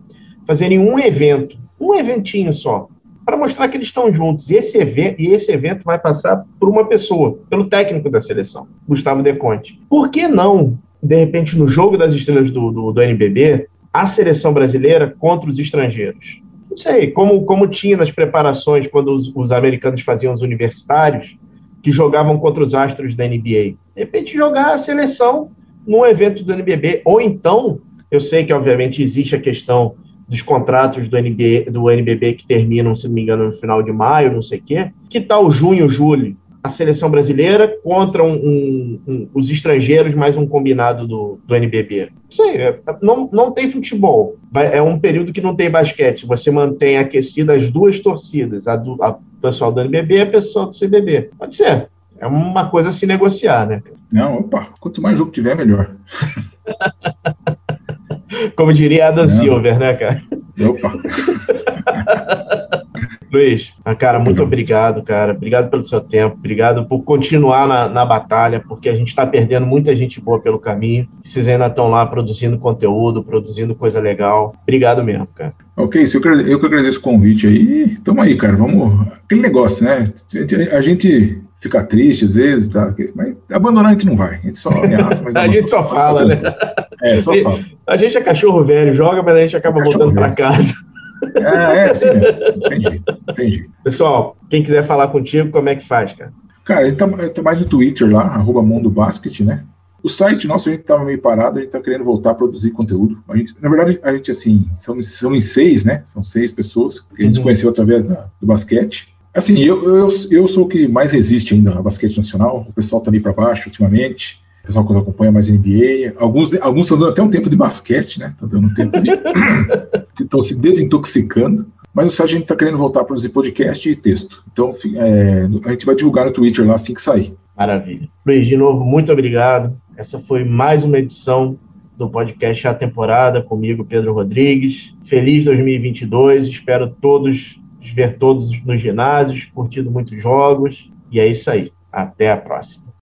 fazerem um evento, um eventinho só, para mostrar que eles estão juntos. E esse, evento, e esse evento vai passar por uma pessoa, pelo técnico da seleção, Gustavo Deconte. Por que não, de repente, no jogo das estrelas do, do, do NBB, a seleção brasileira contra os estrangeiros? Não sei, como, como tinha nas preparações quando os, os americanos faziam os universitários, que jogavam contra os astros da NBA. De repente, jogar a seleção num evento do NBB. Ou então, eu sei que, obviamente, existe a questão dos contratos do, NBA, do NBB que terminam, se não me engano, no final de maio, não sei o quê. Que tal junho, julho? A seleção brasileira contra um, um, um, os estrangeiros, mais um combinado do, do NBB. Sei, é, não, não tem futebol. Vai, é um período que não tem basquete. Você mantém aquecida as duas torcidas, a do a pessoal do NBB e a pessoal do CBB. Pode ser. É uma coisa a se negociar, né? Não, opa, quanto mais jogo tiver, melhor. Como diria Adam Não. Silver, né, cara? Opa! Luiz, cara, muito obrigado, cara. Obrigado pelo seu tempo, obrigado por continuar na, na batalha, porque a gente está perdendo muita gente boa pelo caminho. Vocês ainda estão lá produzindo conteúdo, produzindo coisa legal. Obrigado mesmo, cara. Ok, eu que, eu que agradeço o convite aí. Tamo aí, cara. Vamos. Aquele negócio, né? A gente fica triste às vezes, tá? mas abandonar a gente não vai. A gente só ameaça, mas. a gente só fala, né? É, só fala. A gente é cachorro velho, joga, mas a gente acaba é voltando para casa. É, é assim mesmo. Tem jeito, tem jeito. Pessoal, quem quiser falar contigo, como é que faz, cara? Cara, ele tá, tá mais no Twitter lá, arroba Mundo Basket, né? O site nosso, a gente estava meio parado, a gente está querendo voltar a produzir conteúdo. A gente, na verdade, a gente, assim, são, são em seis, né? São seis pessoas que a gente uhum. conheceu através da, do basquete. Assim, eu, eu, eu sou o que mais resiste ainda ao basquete nacional. O pessoal tá ali para baixo ultimamente. O pessoal que acompanha mais NBA. Alguns alguns estão dando até um tempo de basquete, né? Tá dando um tempo de. Estão se desintoxicando. Mas o gente está querendo voltar a produzir podcast e texto. Então, é, a gente vai divulgar no Twitter lá assim que sair. Maravilha. Luiz, de novo, muito obrigado. Essa foi mais uma edição do podcast A Temporada, comigo, Pedro Rodrigues. Feliz 2022, espero todos ver todos nos ginásios, curtindo muitos jogos. E é isso aí. Até a próxima.